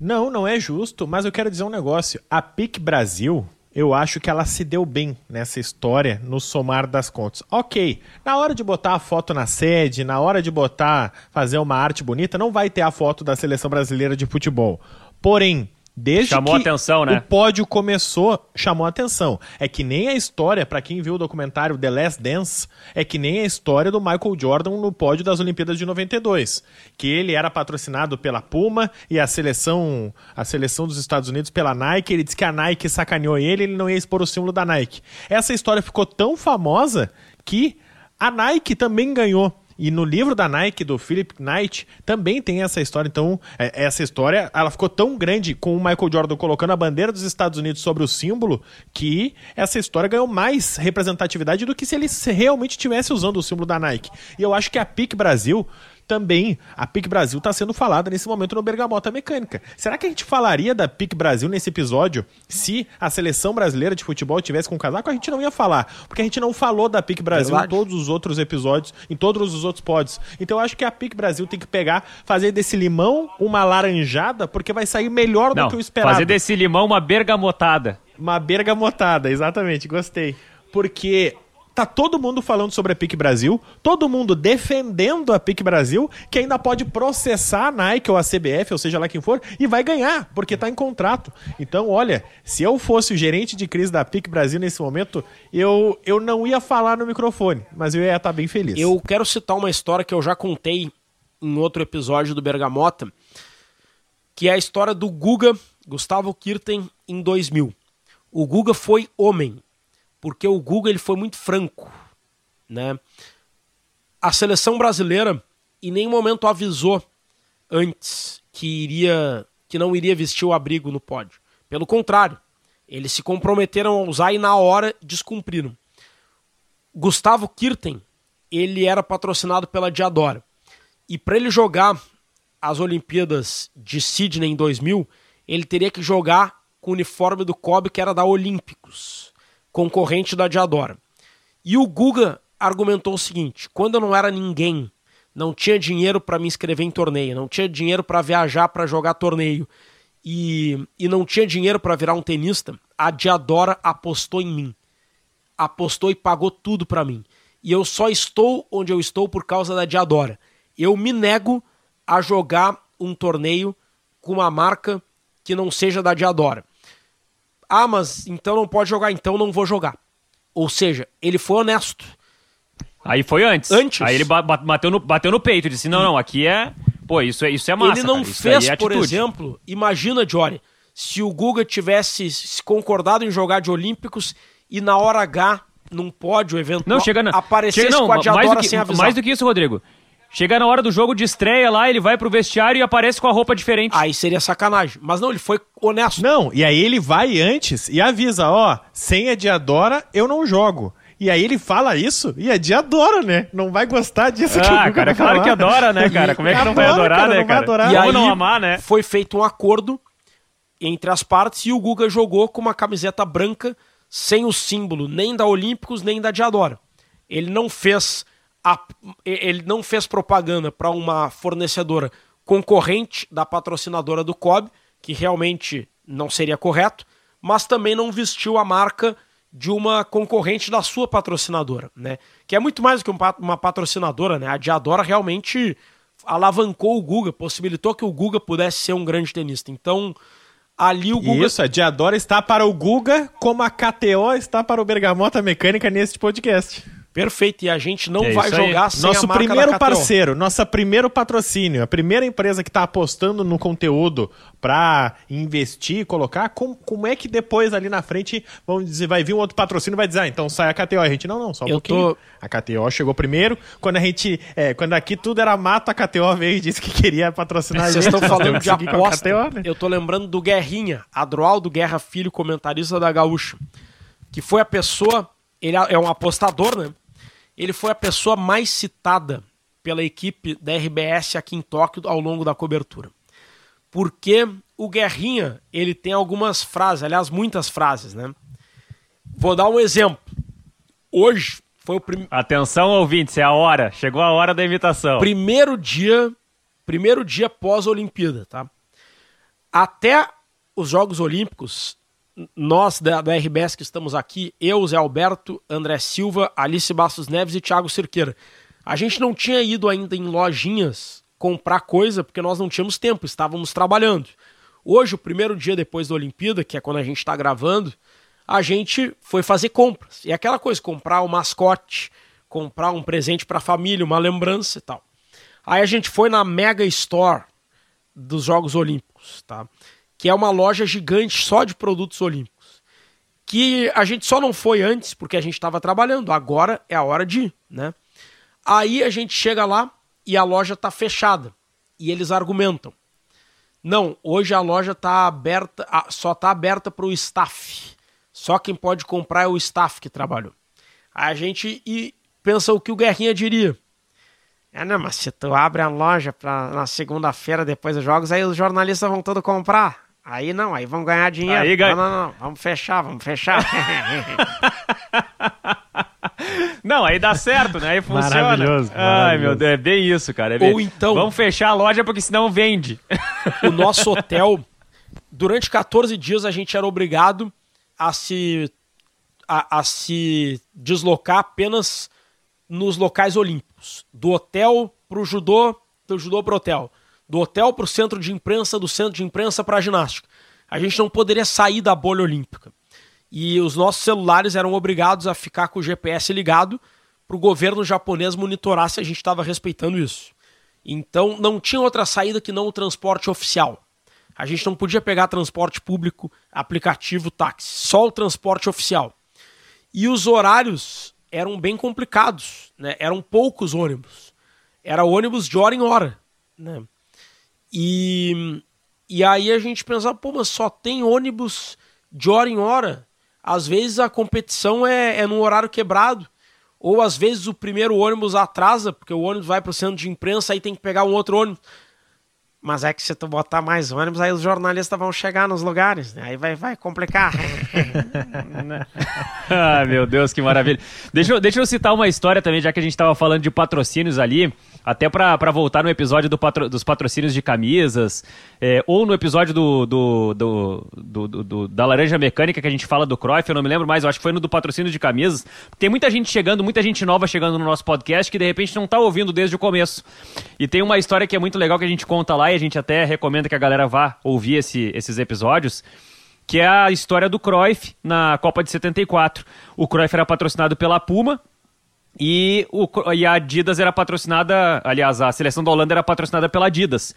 Não, não é justo, mas eu quero dizer um negócio. A PIC Brasil, eu acho que ela se deu bem nessa história no somar das contas. Ok, na hora de botar a foto na sede, na hora de botar, fazer uma arte bonita, não vai ter a foto da seleção brasileira de futebol. Porém, Desde chamou que atenção, né? o pódio começou, chamou atenção. É que nem a história, para quem viu o documentário The Last Dance, é que nem a história do Michael Jordan no pódio das Olimpíadas de 92, que ele era patrocinado pela Puma e a seleção, a seleção dos Estados Unidos pela Nike, ele disse que a Nike sacaneou ele, ele não ia expor o símbolo da Nike. Essa história ficou tão famosa que a Nike também ganhou e no livro da Nike, do Philip Knight, também tem essa história. Então, é, essa história, ela ficou tão grande com o Michael Jordan colocando a bandeira dos Estados Unidos sobre o símbolo, que essa história ganhou mais representatividade do que se ele realmente estivesse usando o símbolo da Nike. E eu acho que a PIC Brasil também a PIC Brasil está sendo falada nesse momento no Bergamota Mecânica. Será que a gente falaria da PIC Brasil nesse episódio se a seleção brasileira de futebol tivesse com casaco? A gente não ia falar, porque a gente não falou da PIC Brasil Verdade. em todos os outros episódios, em todos os outros pods. Então eu acho que a PIC Brasil tem que pegar, fazer desse limão uma laranjada, porque vai sair melhor não, do que o esperado. Fazer desse limão uma bergamotada. Uma bergamotada, exatamente, gostei. Porque Tá todo mundo falando sobre a PIC Brasil, todo mundo defendendo a PIC Brasil, que ainda pode processar a Nike ou a CBF, ou seja lá quem for, e vai ganhar, porque tá em contrato. Então, olha, se eu fosse o gerente de crise da PIC Brasil nesse momento, eu, eu não ia falar no microfone, mas eu ia estar tá bem feliz. Eu quero citar uma história que eu já contei em outro episódio do Bergamota, que é a história do Guga, Gustavo Kirten, em 2000. O Guga foi homem, porque o Guga ele foi muito franco, né? A seleção brasileira em nenhum momento avisou antes que iria que não iria vestir o abrigo no pódio. Pelo contrário, Eles se comprometeram a usar e na hora descumpriram. Gustavo Kirten, ele era patrocinado pela Diadora. E para ele jogar as Olimpíadas de Sydney em 2000, ele teria que jogar com o uniforme do Kobe, que era da Olímpicos, concorrente da Diadora. E o Guga argumentou o seguinte: quando eu não era ninguém, não tinha dinheiro para me inscrever em torneio, não tinha dinheiro para viajar para jogar torneio e, e não tinha dinheiro para virar um tenista, a Diadora apostou em mim. Apostou e pagou tudo para mim. E eu só estou onde eu estou por causa da Diadora. Eu me nego a jogar um torneio com uma marca que não seja da Diadora. Ah, mas então não pode jogar, então não vou jogar. Ou seja, ele foi honesto. Aí foi antes. Antes. Aí ele bateu no, bateu no peito e disse: não, não, aqui é. Pô, isso é, isso é massa. Ele não cara. Fez, é por exemplo, imagina, Jory, se o Guga tivesse se concordado em jogar de Olímpicos e na hora H, num pódio eventual, Não, chega na. aparecesse chega, não, com a mais Diadora do que, sem avisar. Mais do que isso, Rodrigo. Chega na hora do jogo de estreia lá, ele vai pro vestiário e aparece com a roupa diferente. Aí seria sacanagem. Mas não, ele foi honesto. Não, e aí ele vai antes e avisa, ó, sem a Diadora eu não jogo. E aí ele fala isso e a Dia adora, né? Não vai gostar disso que Ah, Guga cara, vai claro falar. que adora, né, cara? Como é que não vai Adora, adorar, né, não vai cara? adorar. E aí não amar, né? foi feito um acordo entre as partes e o Guga jogou com uma camiseta branca sem o símbolo nem da Olímpicos nem da Diadora. Ele não fez a- ele não fez propaganda para uma fornecedora concorrente da patrocinadora do COB, que realmente não seria correto, mas também não vestiu a marca de uma concorrente da sua patrocinadora, né? Que é muito mais do que um uma patrocinadora, né? A Diadora realmente alavancou o Guga, possibilitou que o Guga pudesse ser um grande tenista. Então, ali o Guga Isso, a Diadora está para o Guga, como a KTO está para o Bergamota Mecânica neste podcast. Perfeito e a gente não É vai isso aí. jogar sem Nosso a marca primeiro parceiro, nosso primeiro patrocínio, a primeira empresa que está apostando no conteúdo para investir e colocar, como, como é que depois ali na frente vamos dizer, vai vir um outro patrocínio e vai dizer, ah, então sai a KTO. A gente, não, não, só um Eu pouquinho. tô- A KTO chegou primeiro, quando a gente, é, quando aqui tudo era mato, a KTO veio e disse que queria patrocinar a Vocês estão falando de aposta. KTO, né? Eu tô lembrando do Guerrinha, Adroaldo Guerra Filho, comentarista da Gaúcha, que foi a pessoa, ele é um apostador, né? Ele foi a pessoa mais citada pela equipe da RBS aqui em Tóquio ao longo da cobertura. Porque o Guerrinha, ele tem algumas frases, aliás, muitas frases, né? Vou dar um exemplo. Hoje foi o primeiro Atenção, ouvintes, é a hora. Chegou a hora da imitação. primeiro dia, primeiro dia pós-Olimpíada, tá? Até os Jogos Olímpicos, nós da, da RBS que estamos aqui, eu, Zé Alberto, André Silva, Alice Bastos Neves e Thiago Cerqueira, a gente não tinha ido ainda em lojinhas comprar coisa porque nós não tínhamos tempo, estávamos trabalhando. Hoje, o primeiro dia depois da Olimpíada, que é quando a gente está gravando, a gente foi fazer compras. E é aquela coisa, comprar o mascote, comprar um presente para a família, uma lembrança e tal. Aí a gente foi na Mega Store dos Jogos Olímpicos, tá? Que é uma loja gigante só de produtos olímpicos. Que a gente só não foi antes porque a gente estava trabalhando. Agora é a hora de ir, né? Aí a gente chega lá e a loja tá fechada. E eles argumentam. Não, hoje a loja tá aberta, só tá aberta para o staff. Só quem pode comprar é o staff que trabalhou. A gente e pensa o que o Guerrinha diria. É, não, mas se tu abre a loja pra, na segunda-feira depois dos jogos, aí os jornalistas vão todos comprar. Aí não, aí vão ganhar dinheiro. Aí ganha- Não, não, não, vamos fechar, vamos fechar. Não, aí dá certo, né? Aí funciona. Maravilhoso, Ai, maravilhoso. meu Deus, é bem isso, cara. é bem- Ou então- Vamos fechar a loja porque senão vende. o nosso hotel, durante 14 dias a gente era obrigado a se, a, a se deslocar apenas nos locais olímpicos. Do hotel pro judô, do judô pro hotel. Do hotel pro centro de imprensa, do centro de imprensa pra ginástica. A gente não poderia sair da bolha olímpica. E os nossos celulares eram obrigados a ficar com o GPS ligado para o governo japonês monitorar se a gente estava respeitando isso. Então não tinha outra saída que não o transporte oficial. A gente não podia pegar transporte público, aplicativo, táxi, só o transporte oficial. E os horários eram bem complicados, né? Eram poucos ônibus. Era ônibus de hora em hora, né? E, e aí a gente pensava, pô, mas só tem ônibus de hora em hora. Às vezes a competição é, é num horário quebrado. Ou às vezes o primeiro ônibus atrasa, porque o ônibus vai para o centro de imprensa, aí tem que pegar um outro ônibus. Mas é que se tu botar mais ônibus, aí os jornalistas vão chegar nos lugares, né? Aí vai, vai complicar. ah, meu Deus, que maravilha. Deixa eu, deixa eu citar uma história também, já que a gente estava falando de patrocínios ali, até para voltar no episódio do patro, dos patrocínios de camisas, é, ou no episódio do, do, do, do, da Laranja Mecânica, que a gente fala do Cruyff, eu não me lembro mais, eu acho que foi no do patrocínio de camisas. Tem muita gente chegando, muita gente nova chegando no nosso podcast que de repente não está ouvindo desde o começo. E tem uma história que é muito legal que a gente conta lá e a gente até recomenda que a galera vá ouvir esse, esses episódios que é a história do Cruyff na Copa de 74. O Cruyff era patrocinado pela Puma, e, o, e a Adidas era patrocinada, aliás, a seleção da Holanda era patrocinada pela Adidas.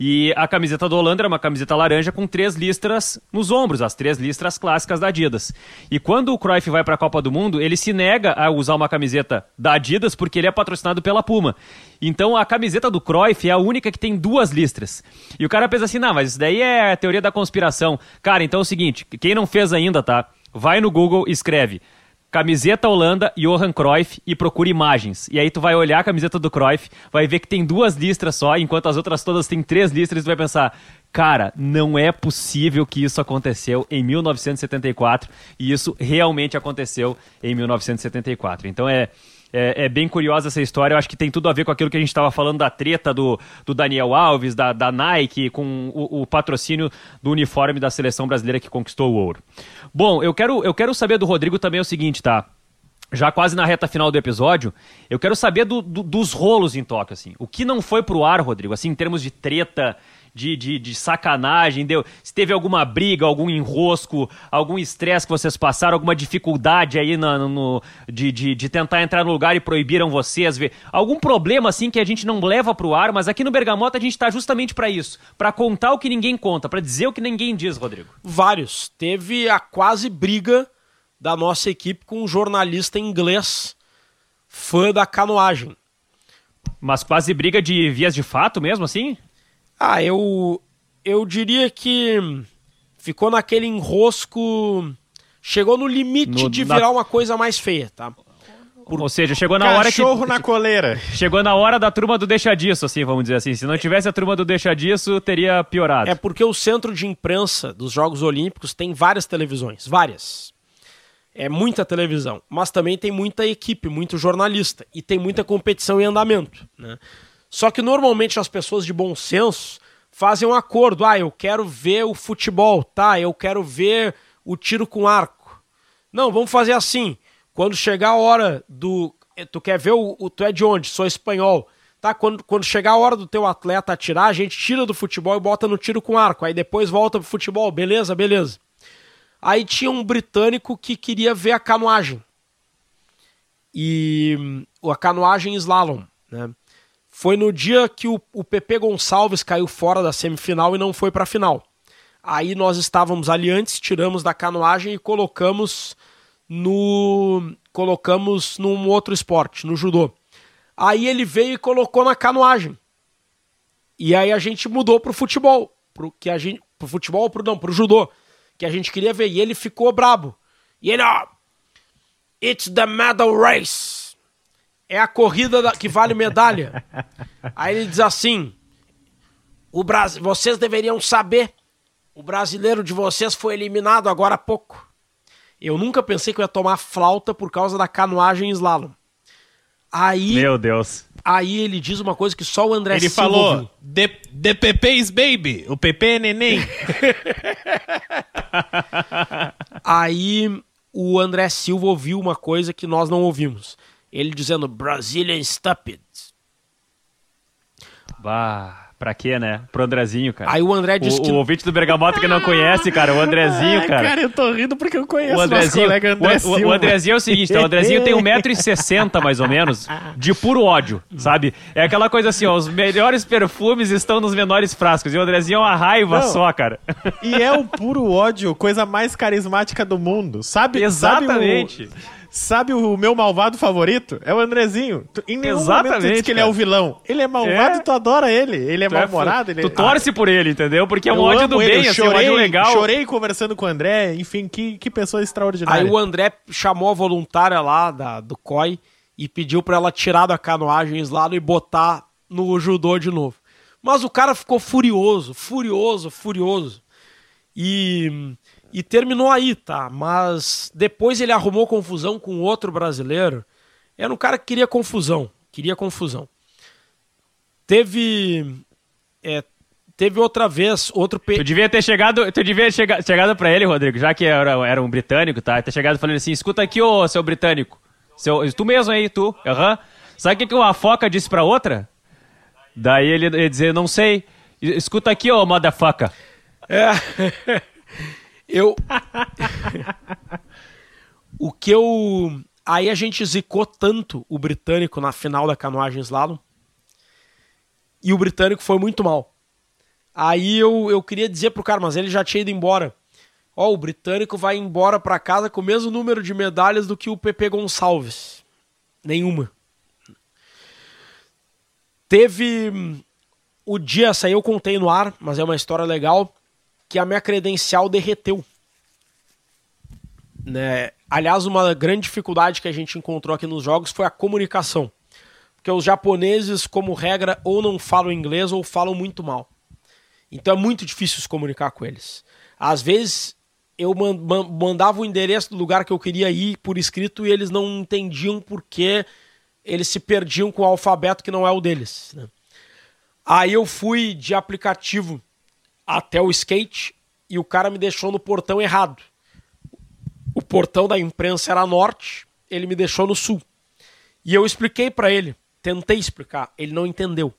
E a camiseta da Holanda era uma camiseta laranja com três listras nos ombros, as três listras clássicas da Adidas. E quando o Cruyff vai para a Copa do Mundo, ele se nega a usar uma camiseta da Adidas porque ele é patrocinado pela Puma. Então a camiseta do Cruyff é a única que tem duas listras. E o cara pensa assim: não, mas isso daí é a teoria da conspiração. Cara, então é o seguinte: quem não fez ainda, tá? Vai no Google e escreve Camiseta Holanda, Johan Cruyff e procura imagens. E aí tu vai olhar a camiseta do Cruyff, vai ver que tem duas listras só, enquanto as outras todas têm três listras e tu vai pensar, cara, não é possível que isso aconteceu em 1974 e isso realmente aconteceu em 1974. Então é é, é, bem curiosa essa história. Eu acho que tem tudo a ver com aquilo que a gente estava falando da treta do, do Daniel Alves, da, da Nike, com o, o, patrocínio do uniforme da seleção brasileira que conquistou o ouro. Bom, eu quero, eu quero saber do Rodrigo também o seguinte, tá? Já quase na reta final do episódio, eu quero saber do, do, dos rolos em Tóquio, assim. O que não foi pro ar, Rodrigo, assim, em termos de treta, de, de, de sacanagem? Deu, se teve alguma briga, algum enrosco, algum estresse que vocês passaram, alguma dificuldade aí no, no de, de, de, tentar entrar no lugar e proibiram vocês? Ver, algum problema assim que a gente não leva pro ar, mas aqui no Bergamota a gente está justamente para isso, para contar o que ninguém conta, para dizer o que ninguém diz, Rodrigo. Vários. Teve a quase briga da nossa equipe com um jornalista inglês fã da canoagem. Mas quase briga de vias de fato mesmo, assim? Ah, eu, eu diria que ficou naquele enrosco. Chegou no limite no, de virar na... uma coisa mais feia, tá? Por... Ou seja, chegou na Cachorro hora que. Cachorro na coleira. Chegou na hora da turma do deixa disso, assim, vamos dizer assim. Se não tivesse a turma do deixa disso, teria piorado. É porque o centro de imprensa dos Jogos Olímpicos tem várias televisões, várias. É muita televisão, mas também tem muita equipe, muito jornalista e tem muita competição em andamento, né? Só que normalmente as pessoas de bom senso fazem um acordo. Ah, eu quero ver o futebol, tá? Eu quero ver o tiro com arco. Não, vamos fazer assim. Quando chegar a hora do. Eh, tu quer ver o. o tu é de onde? Sou espanhol. Tá? Quando, quando chegar a hora do teu atleta atirar, a gente tira do futebol e bota no tiro com arco. Aí depois volta pro futebol. Beleza? Beleza. Aí tinha um britânico que queria ver a canoagem. E hum, a canoagem slalom, né? Foi no dia que o, o PP Gonçalves caiu fora da semifinal e não foi para a final. Aí nós estávamos ali antes, tiramos da canoagem e colocamos no colocamos num outro esporte, no judô. Aí ele veio e colocou na canoagem. E aí a gente mudou pro futebol, pro que a gente pro futebol, pro não, pro judô, que a gente queria ver. E ele ficou brabo. E ele, ó, it's the medal race é a corrida da, que vale medalha. Aí ele diz assim: o Brasil, vocês deveriam saber, o brasileiro de vocês foi eliminado agora há pouco. Eu nunca pensei que eu ia tomar flauta por causa da canoagem slalom. Aí, Meu Deus. Aí ele diz uma coisa que só o André ele Silva falou, the Pepe's baby. O Pepe é neném. aí o André Silva ouviu uma coisa que nós não ouvimos ele dizendo Brazilian Stupid. Bah. Pra quê, né? Pro Andrezinho, cara. Aí o André disse o, que. O ouvinte do Bergamota que não conhece, cara, o Andrezinho, cara. Cara, eu tô rindo porque eu conheço o Andrezinho. André o, o, o, Andrezinho é o seguinte, então, o Andrezinho tem 1,60m mais ou menos, de puro ódio, sabe? É aquela coisa assim, ó, os melhores perfumes estão nos menores frascos. E o Andrezinho é uma raiva não, só, cara. E é o puro ódio, coisa mais carismática do mundo, sabe? Exatamente. Sabe o Sabe o meu malvado favorito? É o Andrezinho. Tu, em nenhum Exatamente, momento tu diz que ele é o vilão. Ele é malvado É. e tu adora ele. Ele é é mal-humorado. fo- ele tu é... torce por ele, entendeu? Porque é Ah, um ódio do ele, bem, eu assim, um chorei, ódio legal. Chorei conversando com o André. Enfim, que, que pessoa extraordinária. Aí o André chamou a voluntária lá da, do COI e pediu pra ela tirar da canoagem lá e botar no judô de novo. Mas o cara ficou furioso, furioso, furioso. E, e terminou aí, tá? Mas depois ele arrumou confusão com outro brasileiro. Era um cara que queria confusão, queria confusão. Teve é, teve outra vez, outro pe... Tu devia ter chegado, tu devia ter chega, chegado pra ele, Rodrigo, já que era, era um britânico, tá? Ter chegado falando assim, escuta aqui, ô seu britânico. Seu, tu mesmo aí, tu. Aham. Sabe o que, que uma foca disse pra outra? Daí ele ia dizer, não sei. Escuta aqui, ô motherfucker. É. eu. o que eu. Aí a gente zicou tanto o britânico na final da canoagem slalom. E o britânico foi muito mal. Aí eu, eu queria dizer pro cara, mas ele já tinha ido embora. Ó, o britânico vai embora pra casa com o mesmo número de medalhas do que o Pepe Gonçalves. Nenhuma. Teve hum, o dia, essa aí eu contei no ar, mas é uma história legal, que a minha credencial derreteu. Né? Aliás, uma grande dificuldade que a gente encontrou aqui nos jogos foi a comunicação. Porque os japoneses, como regra, ou não falam inglês ou falam muito mal. Então é muito difícil se comunicar com eles. Às vezes eu man- man- mandava o endereço do lugar que eu queria ir por escrito e eles não entendiam porque eles se perdiam com o alfabeto que não é o deles. né? Aí eu fui de aplicativo até o skate e o cara me deixou no portão errado. O portão da imprensa era norte, ele me deixou no sul. E eu expliquei pra ele, tentei explicar, ele não entendeu.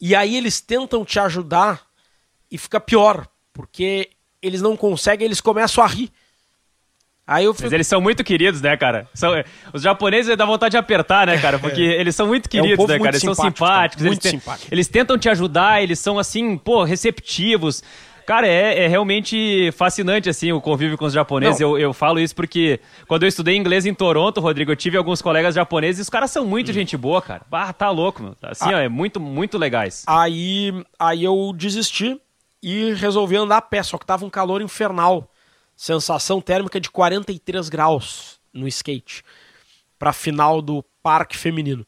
E aí eles tentam te ajudar e fica pior, porque eles não conseguem, eles começam a rir. Aí eu Mas fico, eles são muito queridos, né, cara? São, os japoneses dá vontade de apertar, né, cara? Porque eles são muito É um queridos, né, cara? muito Eles são simpático, simpáticos. Eles, Muito simpático. eles tentam te ajudar, eles são, assim, pô, receptivos. Cara, é, é realmente fascinante, assim, o convívio com os japoneses. Eu, eu falo isso porque quando eu estudei inglês em Toronto, Rodrigo, eu tive alguns colegas japoneses e os caras são muito gente boa, cara. Ah, tá louco, meu. Assim, ó, é muito, muito legais. Aí, aí eu desisti e resolvi andar a pé, só que tava um calor infernal. Sensação térmica de 43 graus no skate para final do parque feminino.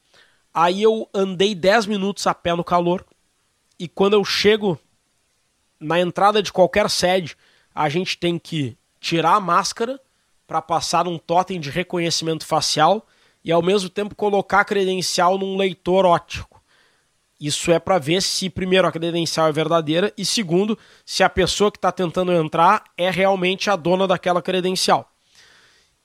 Aí eu andei 10 minutos a pé no calor e quando eu chego na entrada de qualquer sede, a gente tem que tirar a máscara para passar um totem de reconhecimento facial e ao mesmo tempo colocar a credencial num leitor óptico. Isso é para ver se, primeiro, a credencial é verdadeira e, segundo, se a pessoa que está tentando entrar é realmente a dona daquela credencial.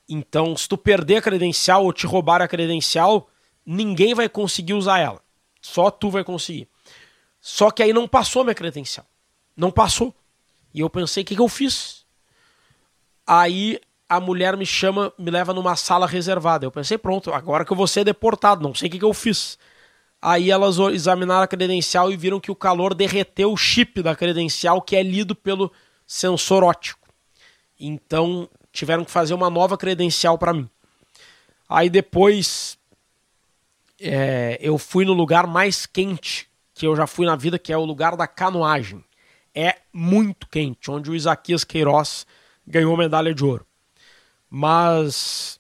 Então, se tu perder a credencial ou te roubar a credencial, ninguém vai conseguir usar ela. Só tu vai conseguir. Só que aí não passou minha credencial. Não passou. E eu pensei, o que, que eu fiz? Aí a mulher me chama, me leva numa sala reservada. Eu pensei, pronto, agora que eu vou ser deportado, não sei o que, que eu fiz. Aí elas examinaram a credencial e viram que o calor derreteu o chip da credencial que é lido pelo sensor óptico. Então tiveram que fazer uma nova credencial para mim. Aí depois é, eu fui no lugar mais quente que eu já fui na vida, que é o lugar da canoagem. É muito quente, onde o Isaquias Queiroz ganhou medalha de ouro. Mas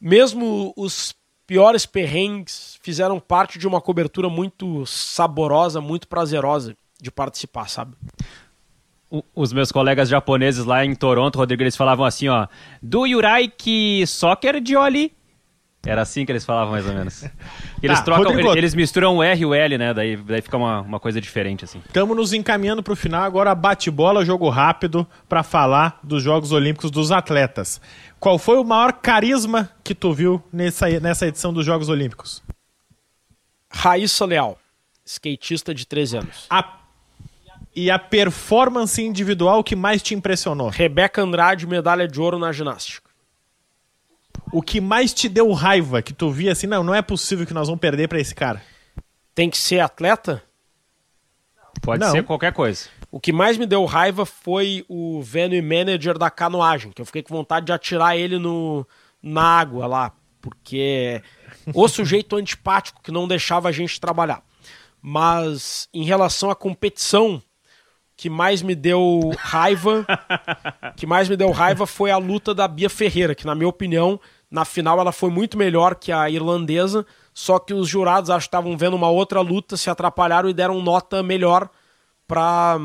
mesmo os piores perrengues fizeram parte de uma cobertura muito saborosa, muito prazerosa de participar, sabe? Os meus colegas japoneses lá em Toronto, Rodrigo, eles falavam assim, ó. Do like soccer, Jolly? Era assim que eles falavam, mais ou menos. Eles Tá, trocam, Rodrigo. ele- eles misturam o R e o L, né? Daí, daí fica uma, uma coisa diferente, assim. Estamos nos encaminhando para o final. Agora bate-bola, jogo rápido, para falar dos Jogos Olímpicos dos atletas. Qual foi o maior carisma que tu viu nessa, nessa edição dos Jogos Olímpicos? Raíssa Leal, skatista de 13 anos. A- e a performance individual que mais te impressionou? Rebeca Andrade, medalha de ouro na ginástica. O que mais te deu raiva que tu via assim, não, não é possível que nós vamos perder para esse cara? Tem que ser atleta? Pode Não. ser qualquer coisa. O que mais me deu raiva foi o venue manager da canoagem, que eu fiquei com vontade de atirar ele no, na água lá, porque o sujeito antipático que não deixava a gente trabalhar. Mas em relação à competição, que mais me deu raiva, que mais me deu raiva foi a luta da Bia Ferreira, que na minha opinião, na final ela foi muito melhor que a irlandesa, só que os jurados acho que estavam vendo uma outra luta, se atrapalharam e deram nota melhor para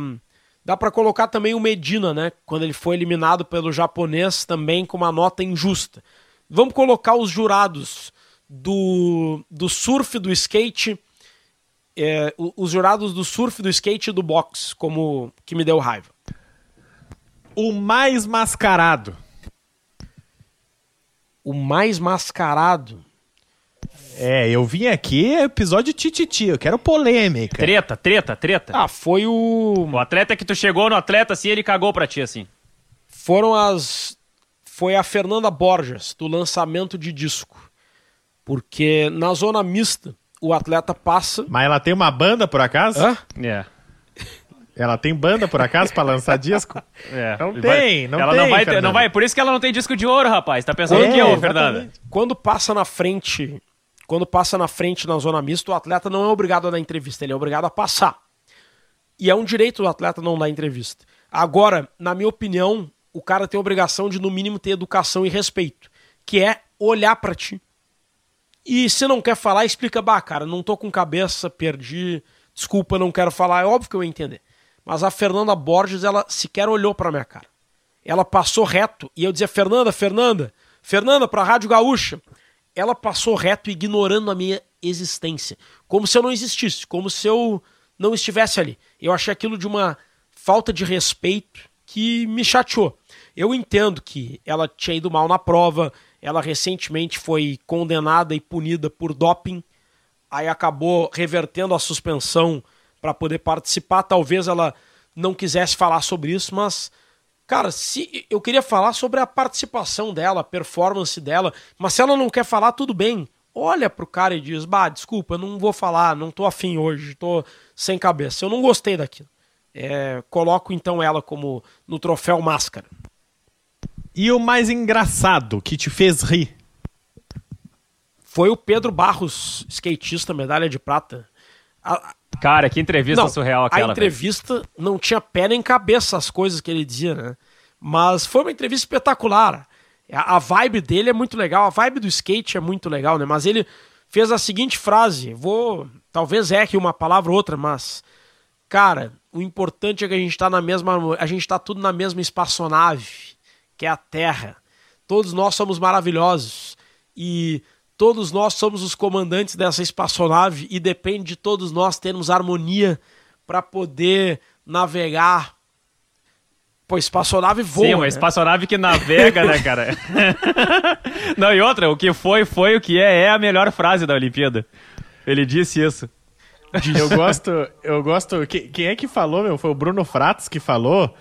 Dá para colocar também o Medina, né? Quando ele foi eliminado pelo japonês, também com uma nota injusta. Vamos colocar os jurados do, do surf, do skate, é, os jurados do surf, do skate e do boxe, como que me deu raiva. O mais mascarado. O mais mascarado. É, eu vim aqui, episódio tititi, eu quero polêmica. Treta, treta, treta. Ah, foi o. O atleta que tu chegou no atleta assim, ele cagou pra ti assim. Foram as. Foi a Fernanda Borges, do lançamento de disco. Porque na zona mista, o atleta passa. Mas ela tem uma banda por acaso? Hã? É. Ela tem banda por acaso pra lançar disco? É. Não tem, não ela tem, Não vai, não vai, por isso que ela não tem disco de ouro, rapaz. Tá pensando É, o que, ô, exatamente. Fernanda? Quando passa na frente, quando passa na frente na zona mista, o atleta não é obrigado a dar entrevista, ele é obrigado a passar. E é um direito do atleta não dar entrevista. Agora, na minha opinião, o cara tem a obrigação de no mínimo ter educação e respeito, que é olhar pra ti. E se não quer falar, explica, bah, cara, não tô com cabeça, perdi, desculpa, não quero falar, é óbvio que eu ia entender. Mas a Fernanda Borges, ela sequer olhou pra minha cara. Ela passou reto e eu dizia, Fernanda, Fernanda, Fernanda, pra Rádio Gaúcha. Ela passou reto, ignorando a minha existência. Como se eu não existisse, como se eu não estivesse ali. Eu achei aquilo de uma falta de respeito que me chateou. Eu entendo que ela tinha ido mal na prova, ela recentemente foi condenada e punida por doping, aí acabou revertendo a suspensão para poder participar. Talvez ela não quisesse falar sobre isso, mas cara, se eu queria falar sobre a participação dela, a performance dela, mas se ela não quer falar, tudo bem. Olha pro cara e diz: "Bah, desculpa, eu não vou falar, não tô afim hoje, tô sem cabeça. Eu não gostei daquilo." É, coloco então ela como no troféu máscara. E o mais engraçado que te fez rir? Foi o Pedro Barros, skatista, medalha de prata. A- Cara, que entrevista não, surreal aquela. a velho. entrevista não tinha pé nem cabeça as coisas que ele dizia, né? Mas foi uma entrevista espetacular. A, a vibe dele é muito legal, a vibe do skate é muito legal, né? Mas ele fez a seguinte frase, vou, talvez erre uma palavra ou outra, mas cara, o importante é que a gente tá na mesma, a gente tá tudo na mesma espaçonave, que é a Terra. Todos nós somos maravilhosos e todos nós somos os comandantes dessa espaçonave e depende de todos nós termos harmonia para poder navegar. Pô, espaçonave voa. Sim, uma né? espaçonave que navega, né, cara? não, e outra, o que foi, foi, o que é, é a melhor frase da Olimpíada. Ele disse isso. Eu gosto, eu gosto. que- Quem é que falou, meu? Foi o Bruno Fratos que falou.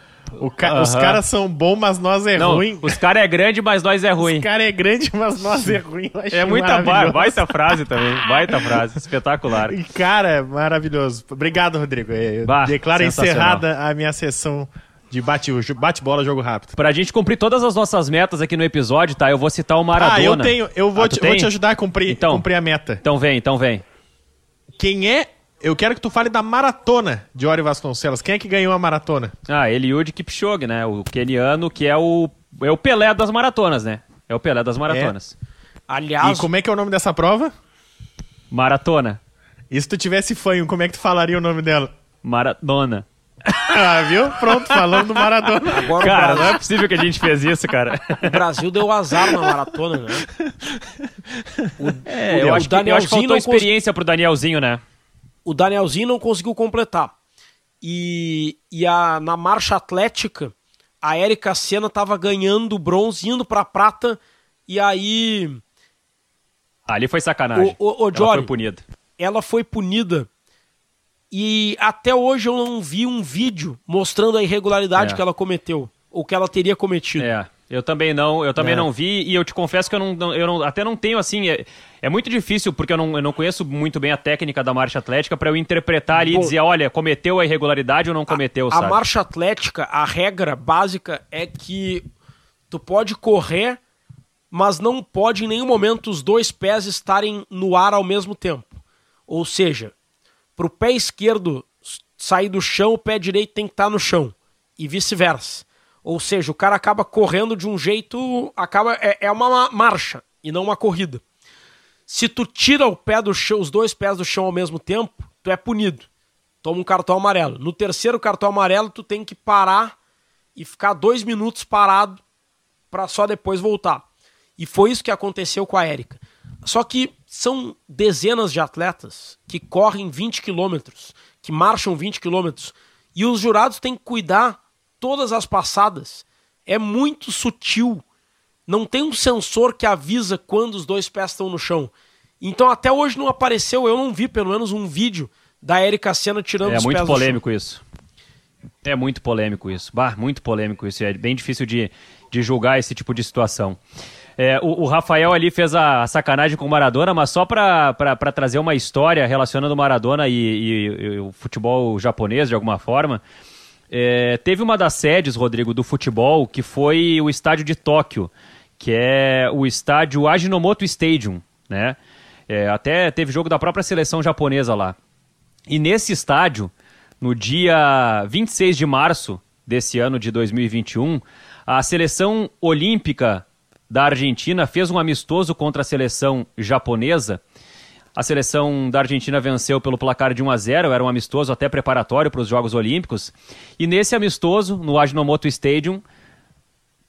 Ca- Os Aham. caras são bons, mas nós é Não, ruim. os caras é grande, mas nós é ruim. Os caras é grande, mas nós é ruim. É muita ba baita frase também. Baita frase. Espetacular. E, Cara, é maravilhoso. Obrigado, Rodrigo. Eu Bah, declaro encerrada a minha sessão de bate- bate-bola, jogo rápido. Pra gente cumprir todas as nossas metas aqui no episódio, tá? Eu vou citar o Maradona. Ah, eu tenho. Eu vou, Ah, te, vou te ajudar a cumprir, Então. cumprir a meta. Então vem, então vem. Quem é. Eu quero que tu fale da maratona de Ori Vasconcelos. Quem é que ganhou a maratona? Ah, Eliud Kipchoge, né? O keniano que é o, é o Pelé das maratonas, né? É o Pelé das maratonas. Aliás, E como é que é o nome dessa prova? Maratona. E se tu tivesse fanho, como é que tu falaria o nome dela? Maradona. Ah, viu? Pronto, falando do Maradona. agora Cara, o, não Brasil, é possível que a gente fez isso, cara. o Brasil deu azar na maratona, né? O, É, o eu, acho que, eu acho que faltou não cons- experiência pro Danielzinho, né? O Danielzinho não conseguiu completar. E, e a, na marcha atlética, a Érica Senna estava ganhando o bronze, indo para prata, e aí Ali foi sacanagem. Ô, ô, Ela Johnny. foi punida. ela foi punida. E até hoje eu não vi um vídeo mostrando a irregularidade É. que ela cometeu, ou que ela teria cometido. É, eu também não, eu também É. não vi e eu te confesso que eu não, eu não- até não tenho assim, é, é muito difícil porque eu não, eu não conheço muito bem a técnica da marcha atlética pra eu interpretar ali Bom, e dizer, olha, cometeu a irregularidade ou não cometeu, a sabe? marcha atlética, a regra básica é que tu pode correr mas não pode em nenhum momento os dois pés estarem no ar ao mesmo tempo. Ou seja, para o pé esquerdo sair do chão, o pé direito tem que estar no chão e vice-versa. Ou seja, o cara acaba correndo de um jeito, acaba é, é uma marcha e não uma corrida. Se tu tira o pé do chão, os dois pés do chão ao mesmo tempo, tu é punido. Toma um cartão amarelo. No terceiro cartão amarelo, tu tem que parar e ficar dois minutos parado para só depois voltar. E foi isso que aconteceu com a Érica. Só que são dezenas de atletas que correm 20 quilômetros, que marcham 20 quilômetros, e os jurados têm que cuidar todas as passadas. É muito sutil. Não tem um sensor que avisa quando os dois pés estão no chão. Então até hoje não apareceu, eu não vi pelo menos um vídeo da Erika Senna tirando é os pés É muito polêmico isso. É muito polêmico isso. Bah, muito polêmico isso. É bem difícil de, de julgar esse tipo de situação. É, o, o, Rafael ali fez a, sacanagem com o Maradona, mas só para trazer uma história relacionando o Maradona e, e, e, o futebol japonês de alguma forma. É, teve uma das sedes, Rodrigo, do futebol, que foi o estádio de Tóquio, que é o estádio Ajinomoto Stadium, né? É, até teve jogo da própria seleção japonesa lá. E nesse estádio, no dia 26 de março desse ano de 2021, a seleção olímpica da Argentina fez um amistoso contra a seleção japonesa. A seleção da Argentina venceu pelo placar de 1 a 0, era um amistoso até preparatório para os Jogos Olímpicos. E nesse amistoso, no Ajinomoto Stadium,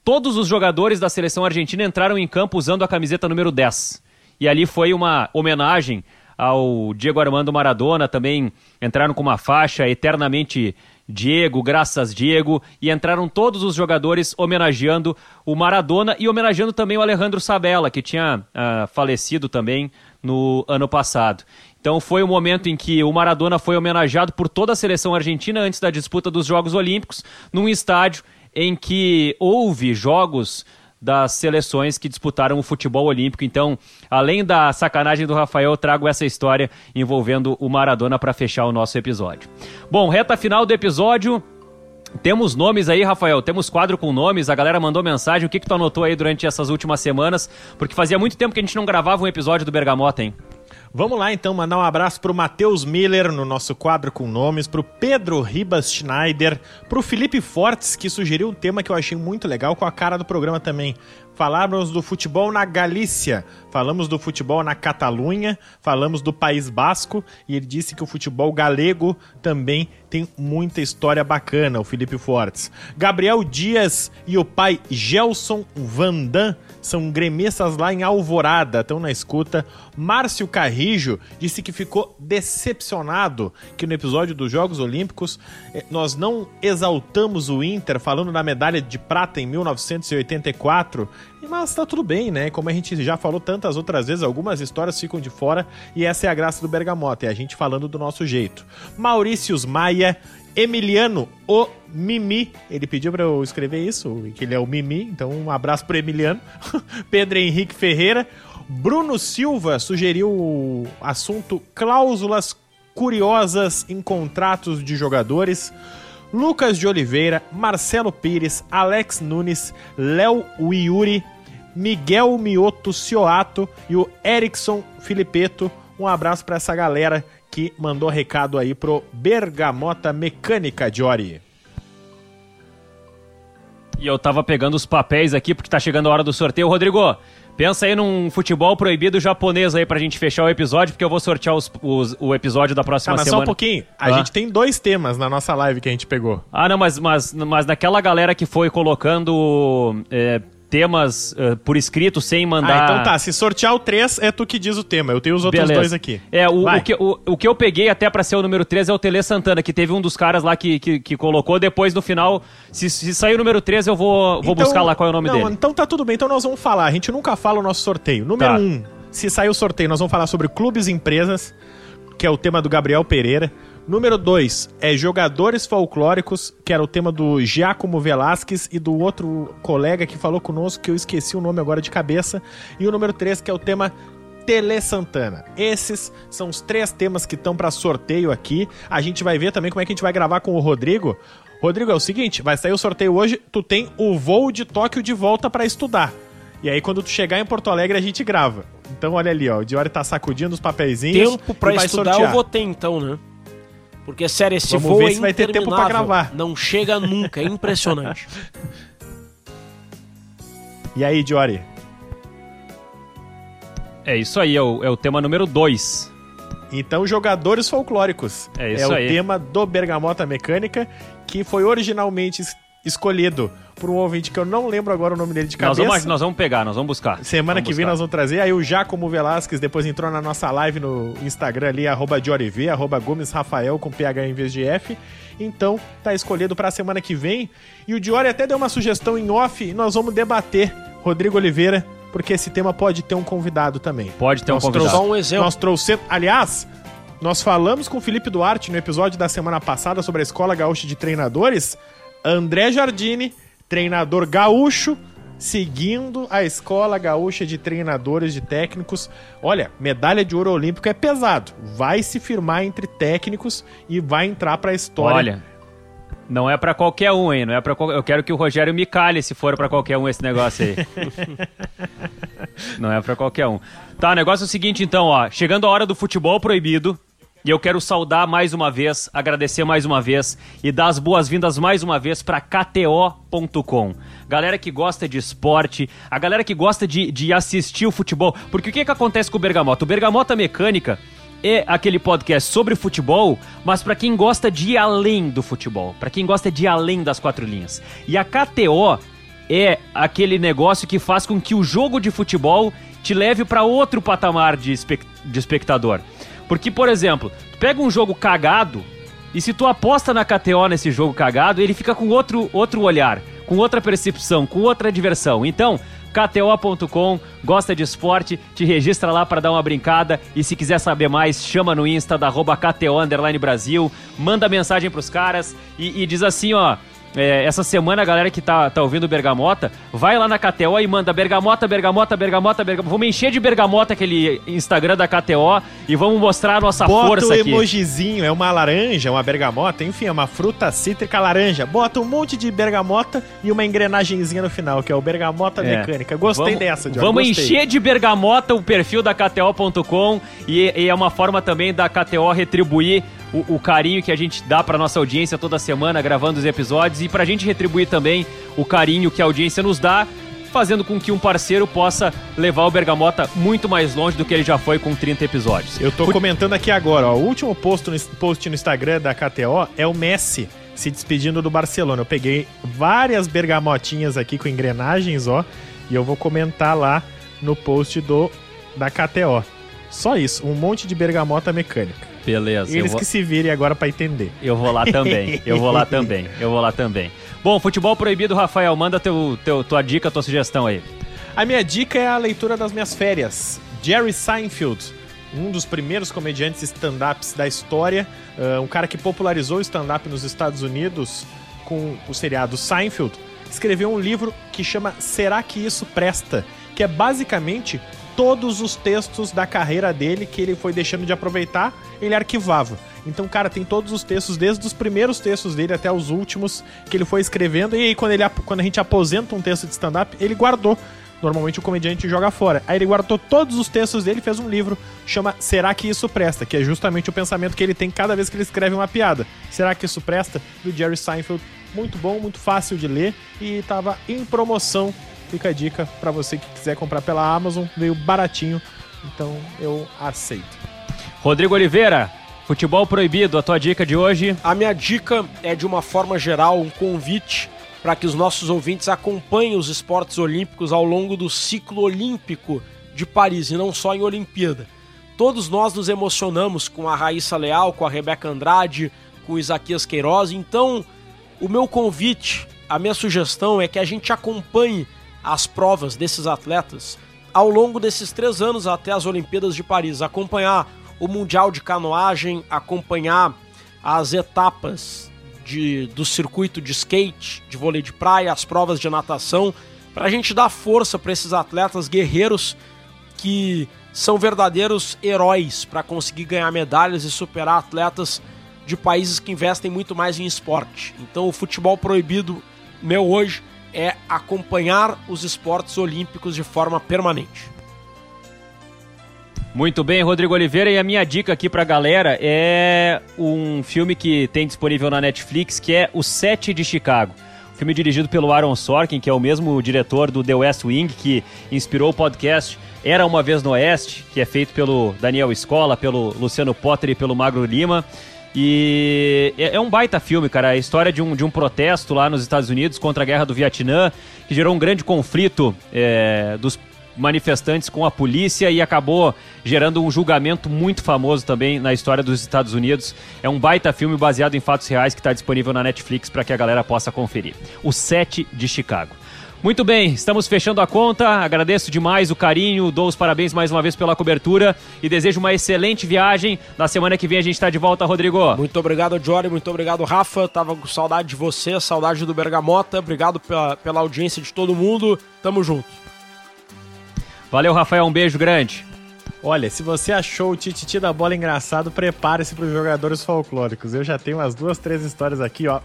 todos os jogadores da seleção argentina entraram em campo usando a camiseta número 10. E ali foi uma homenagem ao Diego Armando Maradona, também entraram com uma faixa eternamente Diego, graças Diego, e entraram todos os jogadores homenageando o Maradona e homenageando também o Alejandro Sabella, que tinha uh, falecido também no ano passado. Então foi o momento em que o Maradona foi homenageado por toda a seleção argentina antes da disputa dos Jogos Olímpicos, num estádio em que houve jogos das seleções que disputaram o futebol olímpico. Então, além da sacanagem do Rafael, eu trago essa história envolvendo o Maradona para fechar o nosso episódio. Bom, reta final do episódio. Temos nomes aí, Rafael, temos quadro com nomes, a galera mandou mensagem, o que que tu anotou aí durante essas últimas semanas? Porque fazia muito tempo que a gente não gravava um episódio do Bergamota, hein? Vamos lá então mandar um abraço pro Matheus Miller no nosso quadro com nomes, pro Pedro Ribas Schneider, pro Felipe Fortes, que sugeriu um tema que eu achei muito legal com a cara do programa também. Falamos do futebol na Galícia, falamos do futebol na Catalunha, falamos do País Basco e ele disse que o futebol galego também tem muita história bacana, o Felipe Fortes. Gabriel Dias e o pai Gelson Vandan são gremistas lá em Alvorada, estão na escuta. Márcio Carrijo disse que ficou decepcionado que no episódio dos Jogos Olímpicos eh, nós não exaltamos o Inter falando da medalha de prata em 1984. Mas tá tudo bem, né? Como a gente já falou tantas outras vezes, algumas histórias ficam de fora e essa é a graça do Bergamota, é a gente falando do nosso jeito. Maurícios Maia Emiliano, o Mimi. Ele pediu para eu escrever isso, que ele é o Mimi, então um abraço pro Emiliano. Pedro Henrique Ferreira. Bruno Silva sugeriu o assunto cláusulas curiosas em contratos de jogadores. Lucas de Oliveira, Marcelo Pires, Alex Nunes, Léo Uiuri, Miguel Mioto Cioato e o Erickson Filipeto. Um abraço para essa galera que mandou recado aí pro Bergamota Mecânica, Jory. E eu tava pegando os papéis aqui porque tá chegando a hora do sorteio. Rodrigo, pensa aí num futebol proibido japonês aí pra gente fechar o episódio, porque eu vou sortear os, os, o episódio da próxima ah, mas semana. só um pouquinho. A ah. gente tem dois temas na nossa live que a gente pegou. Ah, não, mas, mas, mas naquela galera que foi colocando. É, temas uh, por escrito sem mandar. Ah, então tá. Se sortear o 3, é tu que diz o tema. Eu tenho os outros Beleza. dois aqui. É, o, o, que, o, o, que eu peguei até pra ser o número 3 é o Tele Santana, que teve um dos caras lá que, que, que colocou. Depois, no final, se, se sair o número 3, eu vou, vou então, buscar lá qual é o nome não, dele. Então tá tudo bem. Então nós vamos falar. A gente nunca fala o nosso sorteio. Número 1. Tá. Um, se sair o sorteio, nós vamos falar sobre clubes e empresas, que é o tema do Gabriel Pereira. Número 2 é jogadores folclóricos, que era o tema do Giacomo Velasquez e do outro colega que falou conosco, que eu esqueci o nome agora de cabeça. E o número 3, que é o tema Tele Santana. Esses são os três temas que estão para sorteio aqui. A gente vai ver também como é que a gente vai gravar com o Rodrigo. Rodrigo, é o seguinte, vai sair o sorteio hoje, tu tem o voo de Tóquio de volta para estudar. E aí, quando tu chegar em Porto Alegre, a gente grava. Então, olha ali, ó. O Diori tá sacudindo os papeizinhos. Tempo pra vai estudar sortear. eu vou ter então, né? Porque, sério, esse Vamos voo ver é se vai ter tempo pra gravar. Não chega nunca, é impressionante. E aí, Diori? É isso aí, é o, é o tema número 2. Então, jogadores folclóricos. É isso o aí. tema do Bergamota Mecânica, que foi originalmente es- escolhido por um ouvinte que eu não lembro agora o nome dele de Nós cabeça. vamos, nós vamos pegar, nós vamos buscar. Semana Vamos que vem buscar. nós vamos trazer. Aí o Jacomo Velasquez depois entrou na nossa live no Instagram ali, arroba DioriV, arroba Gomes Rafael com PH em vez de F. Então tá escolhido pra semana que vem. E o Diori até deu uma sugestão em off e nós vamos debater, Rodrigo Oliveira, porque esse tema pode ter um convidado também. Pode ter um Nós convidado. Só um exemplo. Nós trouxemos. Aliás, nós falamos com o Felipe Duarte no episódio da semana passada sobre a Escola Gaúcha de Treinadores. André Jardini, treinador gaúcho, seguindo a Escola Gaúcha de Treinadores de Técnicos. Olha, medalha de ouro olímpico é pesado. Vai se firmar entre técnicos e vai entrar pra história. Olha, não é pra qualquer um, hein? Não é para Eu quero que o Rogério me cale se for pra qualquer um esse negócio aí. não é pra qualquer um. Tá, o negócio é o seguinte então, ó. Chegando a hora do futebol proibido, e eu quero saudar mais uma vez, agradecer mais uma vez e dar as boas-vindas mais uma vez pra KTO.com. Galera que gosta de esporte, a galera que gosta de, de assistir o futebol. Porque o que, que acontece com o Bergamota? O Bergamota Mecânica é aquele podcast sobre futebol, mas para quem gosta de ir além do futebol, para quem gosta de ir além das quatro linhas. E a KTO é aquele negócio que faz com que o jogo de futebol te leve para outro patamar de, espec- de espectador. Porque, por exemplo, pega um jogo cagado e se tu aposta na KTO nesse jogo cagado, ele fica com outro, outro olhar, com outra percepção, com outra diversão. Então, KTO.com, gosta de esporte, te registra lá para dar uma brincada e se quiser saber mais, chama no Insta da KTO Brasil, manda mensagem pros caras e, e diz assim, ó. É, essa semana a galera que tá, tá ouvindo Bergamota, vai lá na KTO e manda Bergamota, Bergamota, Bergamota, Bergamota. Vamos encher de Bergamota aquele Instagram da KTO e vamos mostrar a nossa Bota força o aqui. emojizinho, é uma laranja, uma bergamota, enfim, é uma fruta cítrica laranja. Bota um monte de bergamota e uma engrenagenzinha no final, que é o bergamota É. mecânica. Gostei Vamos- dessa, Diogo. Vamos gostei. encher de bergamota o perfil da KTO.com e, e é uma forma também da KTO retribuir o, o carinho que a gente dá pra nossa audiência toda semana gravando os episódios e pra gente retribuir também o carinho que a audiência nos dá, fazendo com que um parceiro possa levar o Bergamota muito mais longe do que ele já foi com 30 episódios. Eu tô comentando aqui agora, ó. O último post no, post no Instagram da KTO é o Messi se despedindo do Barcelona. Eu peguei várias bergamotinhas aqui com engrenagens, ó. E eu vou comentar lá no post do da KTO. Só isso, um monte de bergamota mecânica. Beleza. eu Eles vou- que se virem agora pra entender. Eu vou lá também, eu vou lá também, eu vou lá também. Bom, futebol proibido, Rafael, manda teu, teu, tua dica, tua sugestão aí. A minha dica é a leitura das minhas férias. Jerry Seinfeld, um dos primeiros comediantes stand-ups da história, ah, um cara que popularizou o stand-up nos Estados Unidos com o seriado Seinfeld, escreveu um livro que chama Será que isso presta? Que é basicamente todos os textos da carreira dele que ele foi deixando de aproveitar, ele arquivava. Então, cara, tem todos os textos, desde os primeiros textos dele até os últimos que ele foi escrevendo. E aí, quando, ele, quando a gente aposenta um texto de stand-up, ele guardou. Normalmente o comediante joga fora. Aí ele guardou todos os textos dele fez um livro, chama Será que isso presta? Que é justamente o pensamento que ele tem cada vez que ele escreve uma piada. Será que isso presta? Do Jerry Seinfeld. Muito bom, muito fácil de ler e tava em promoção. Fica a dica pra você que quiser comprar pela Amazon, veio baratinho, então eu aceito. Rodrigo Oliveira, futebol proibido, a tua dica de hoje. A minha dica é, de uma forma geral, um convite para que os nossos ouvintes acompanhem os esportes olímpicos ao longo do ciclo olímpico de Paris e não só em Olimpíada. Todos nós nos emocionamos com a Raíssa Leal, com a Rebeca Andrade, com o Isaquias Queiroz. Então, o meu convite, a minha sugestão é que a gente acompanhe as provas desses atletas ao longo desses três anos até as Olimpíadas de Paris. Acompanhar o Mundial de Canoagem, acompanhar as etapas de, do circuito de skate, de vôlei de praia, as provas de natação, para a gente dar força para esses atletas guerreiros que são verdadeiros heróis para conseguir ganhar medalhas e superar atletas de países que investem muito mais em esporte. Então o futebol proibido meu hoje é acompanhar os esportes olímpicos de forma permanente. Muito bem, Rodrigo Oliveira. E a minha dica aqui pra galera é um filme que tem disponível na Netflix, que é O Sete de Chicago. Filme dirigido pelo Aaron Sorkin, que é o mesmo diretor do The West Wing, que inspirou o podcast Era Uma Vez no Oeste, que é feito pelo Daniel Escola, pelo Luciano Potter e pelo Magro Lima. E é, é um baita filme, cara. A história de um, de um protesto lá nos Estados Unidos contra a guerra do Vietnã, que gerou um grande conflito é, dos manifestantes com a polícia e acabou gerando um julgamento muito famoso também na história dos Estados Unidos. É um baita filme baseado em fatos reais que está disponível na Netflix para que a galera possa conferir. O Sete de Chicago. Muito bem, estamos fechando a conta. Agradeço demais o carinho, dou os parabéns mais uma vez pela cobertura e desejo uma excelente viagem. Na semana que vem a gente está de volta, Rodrigo. Muito obrigado, Jory. Muito obrigado, Rafa. Tava com saudade de você, saudade do Bergamota. Obrigado pela, pela audiência de todo mundo. Tamo junto. Valeu, Rafael. Um beijo grande. Olha, se você achou o Tititi da bola engraçado, prepare-se para os jogadores folclóricos. Eu já tenho umas duas, três histórias aqui, ó.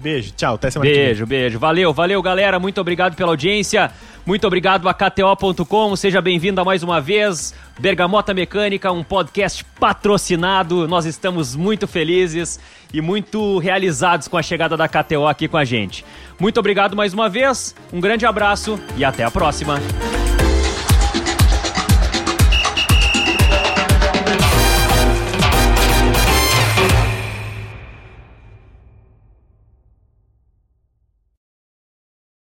Beijo, tchau, até semana Beijo, beijo. Valeu, valeu, galera. Muito obrigado pela audiência. Muito obrigado a KTO.com. Seja bem-vindo mais uma vez. Bergamota Mecânica, um podcast patrocinado. Nós estamos muito felizes e muito realizados com a chegada da KTO aqui com a gente. Muito obrigado mais uma vez. Um grande abraço e até a próxima.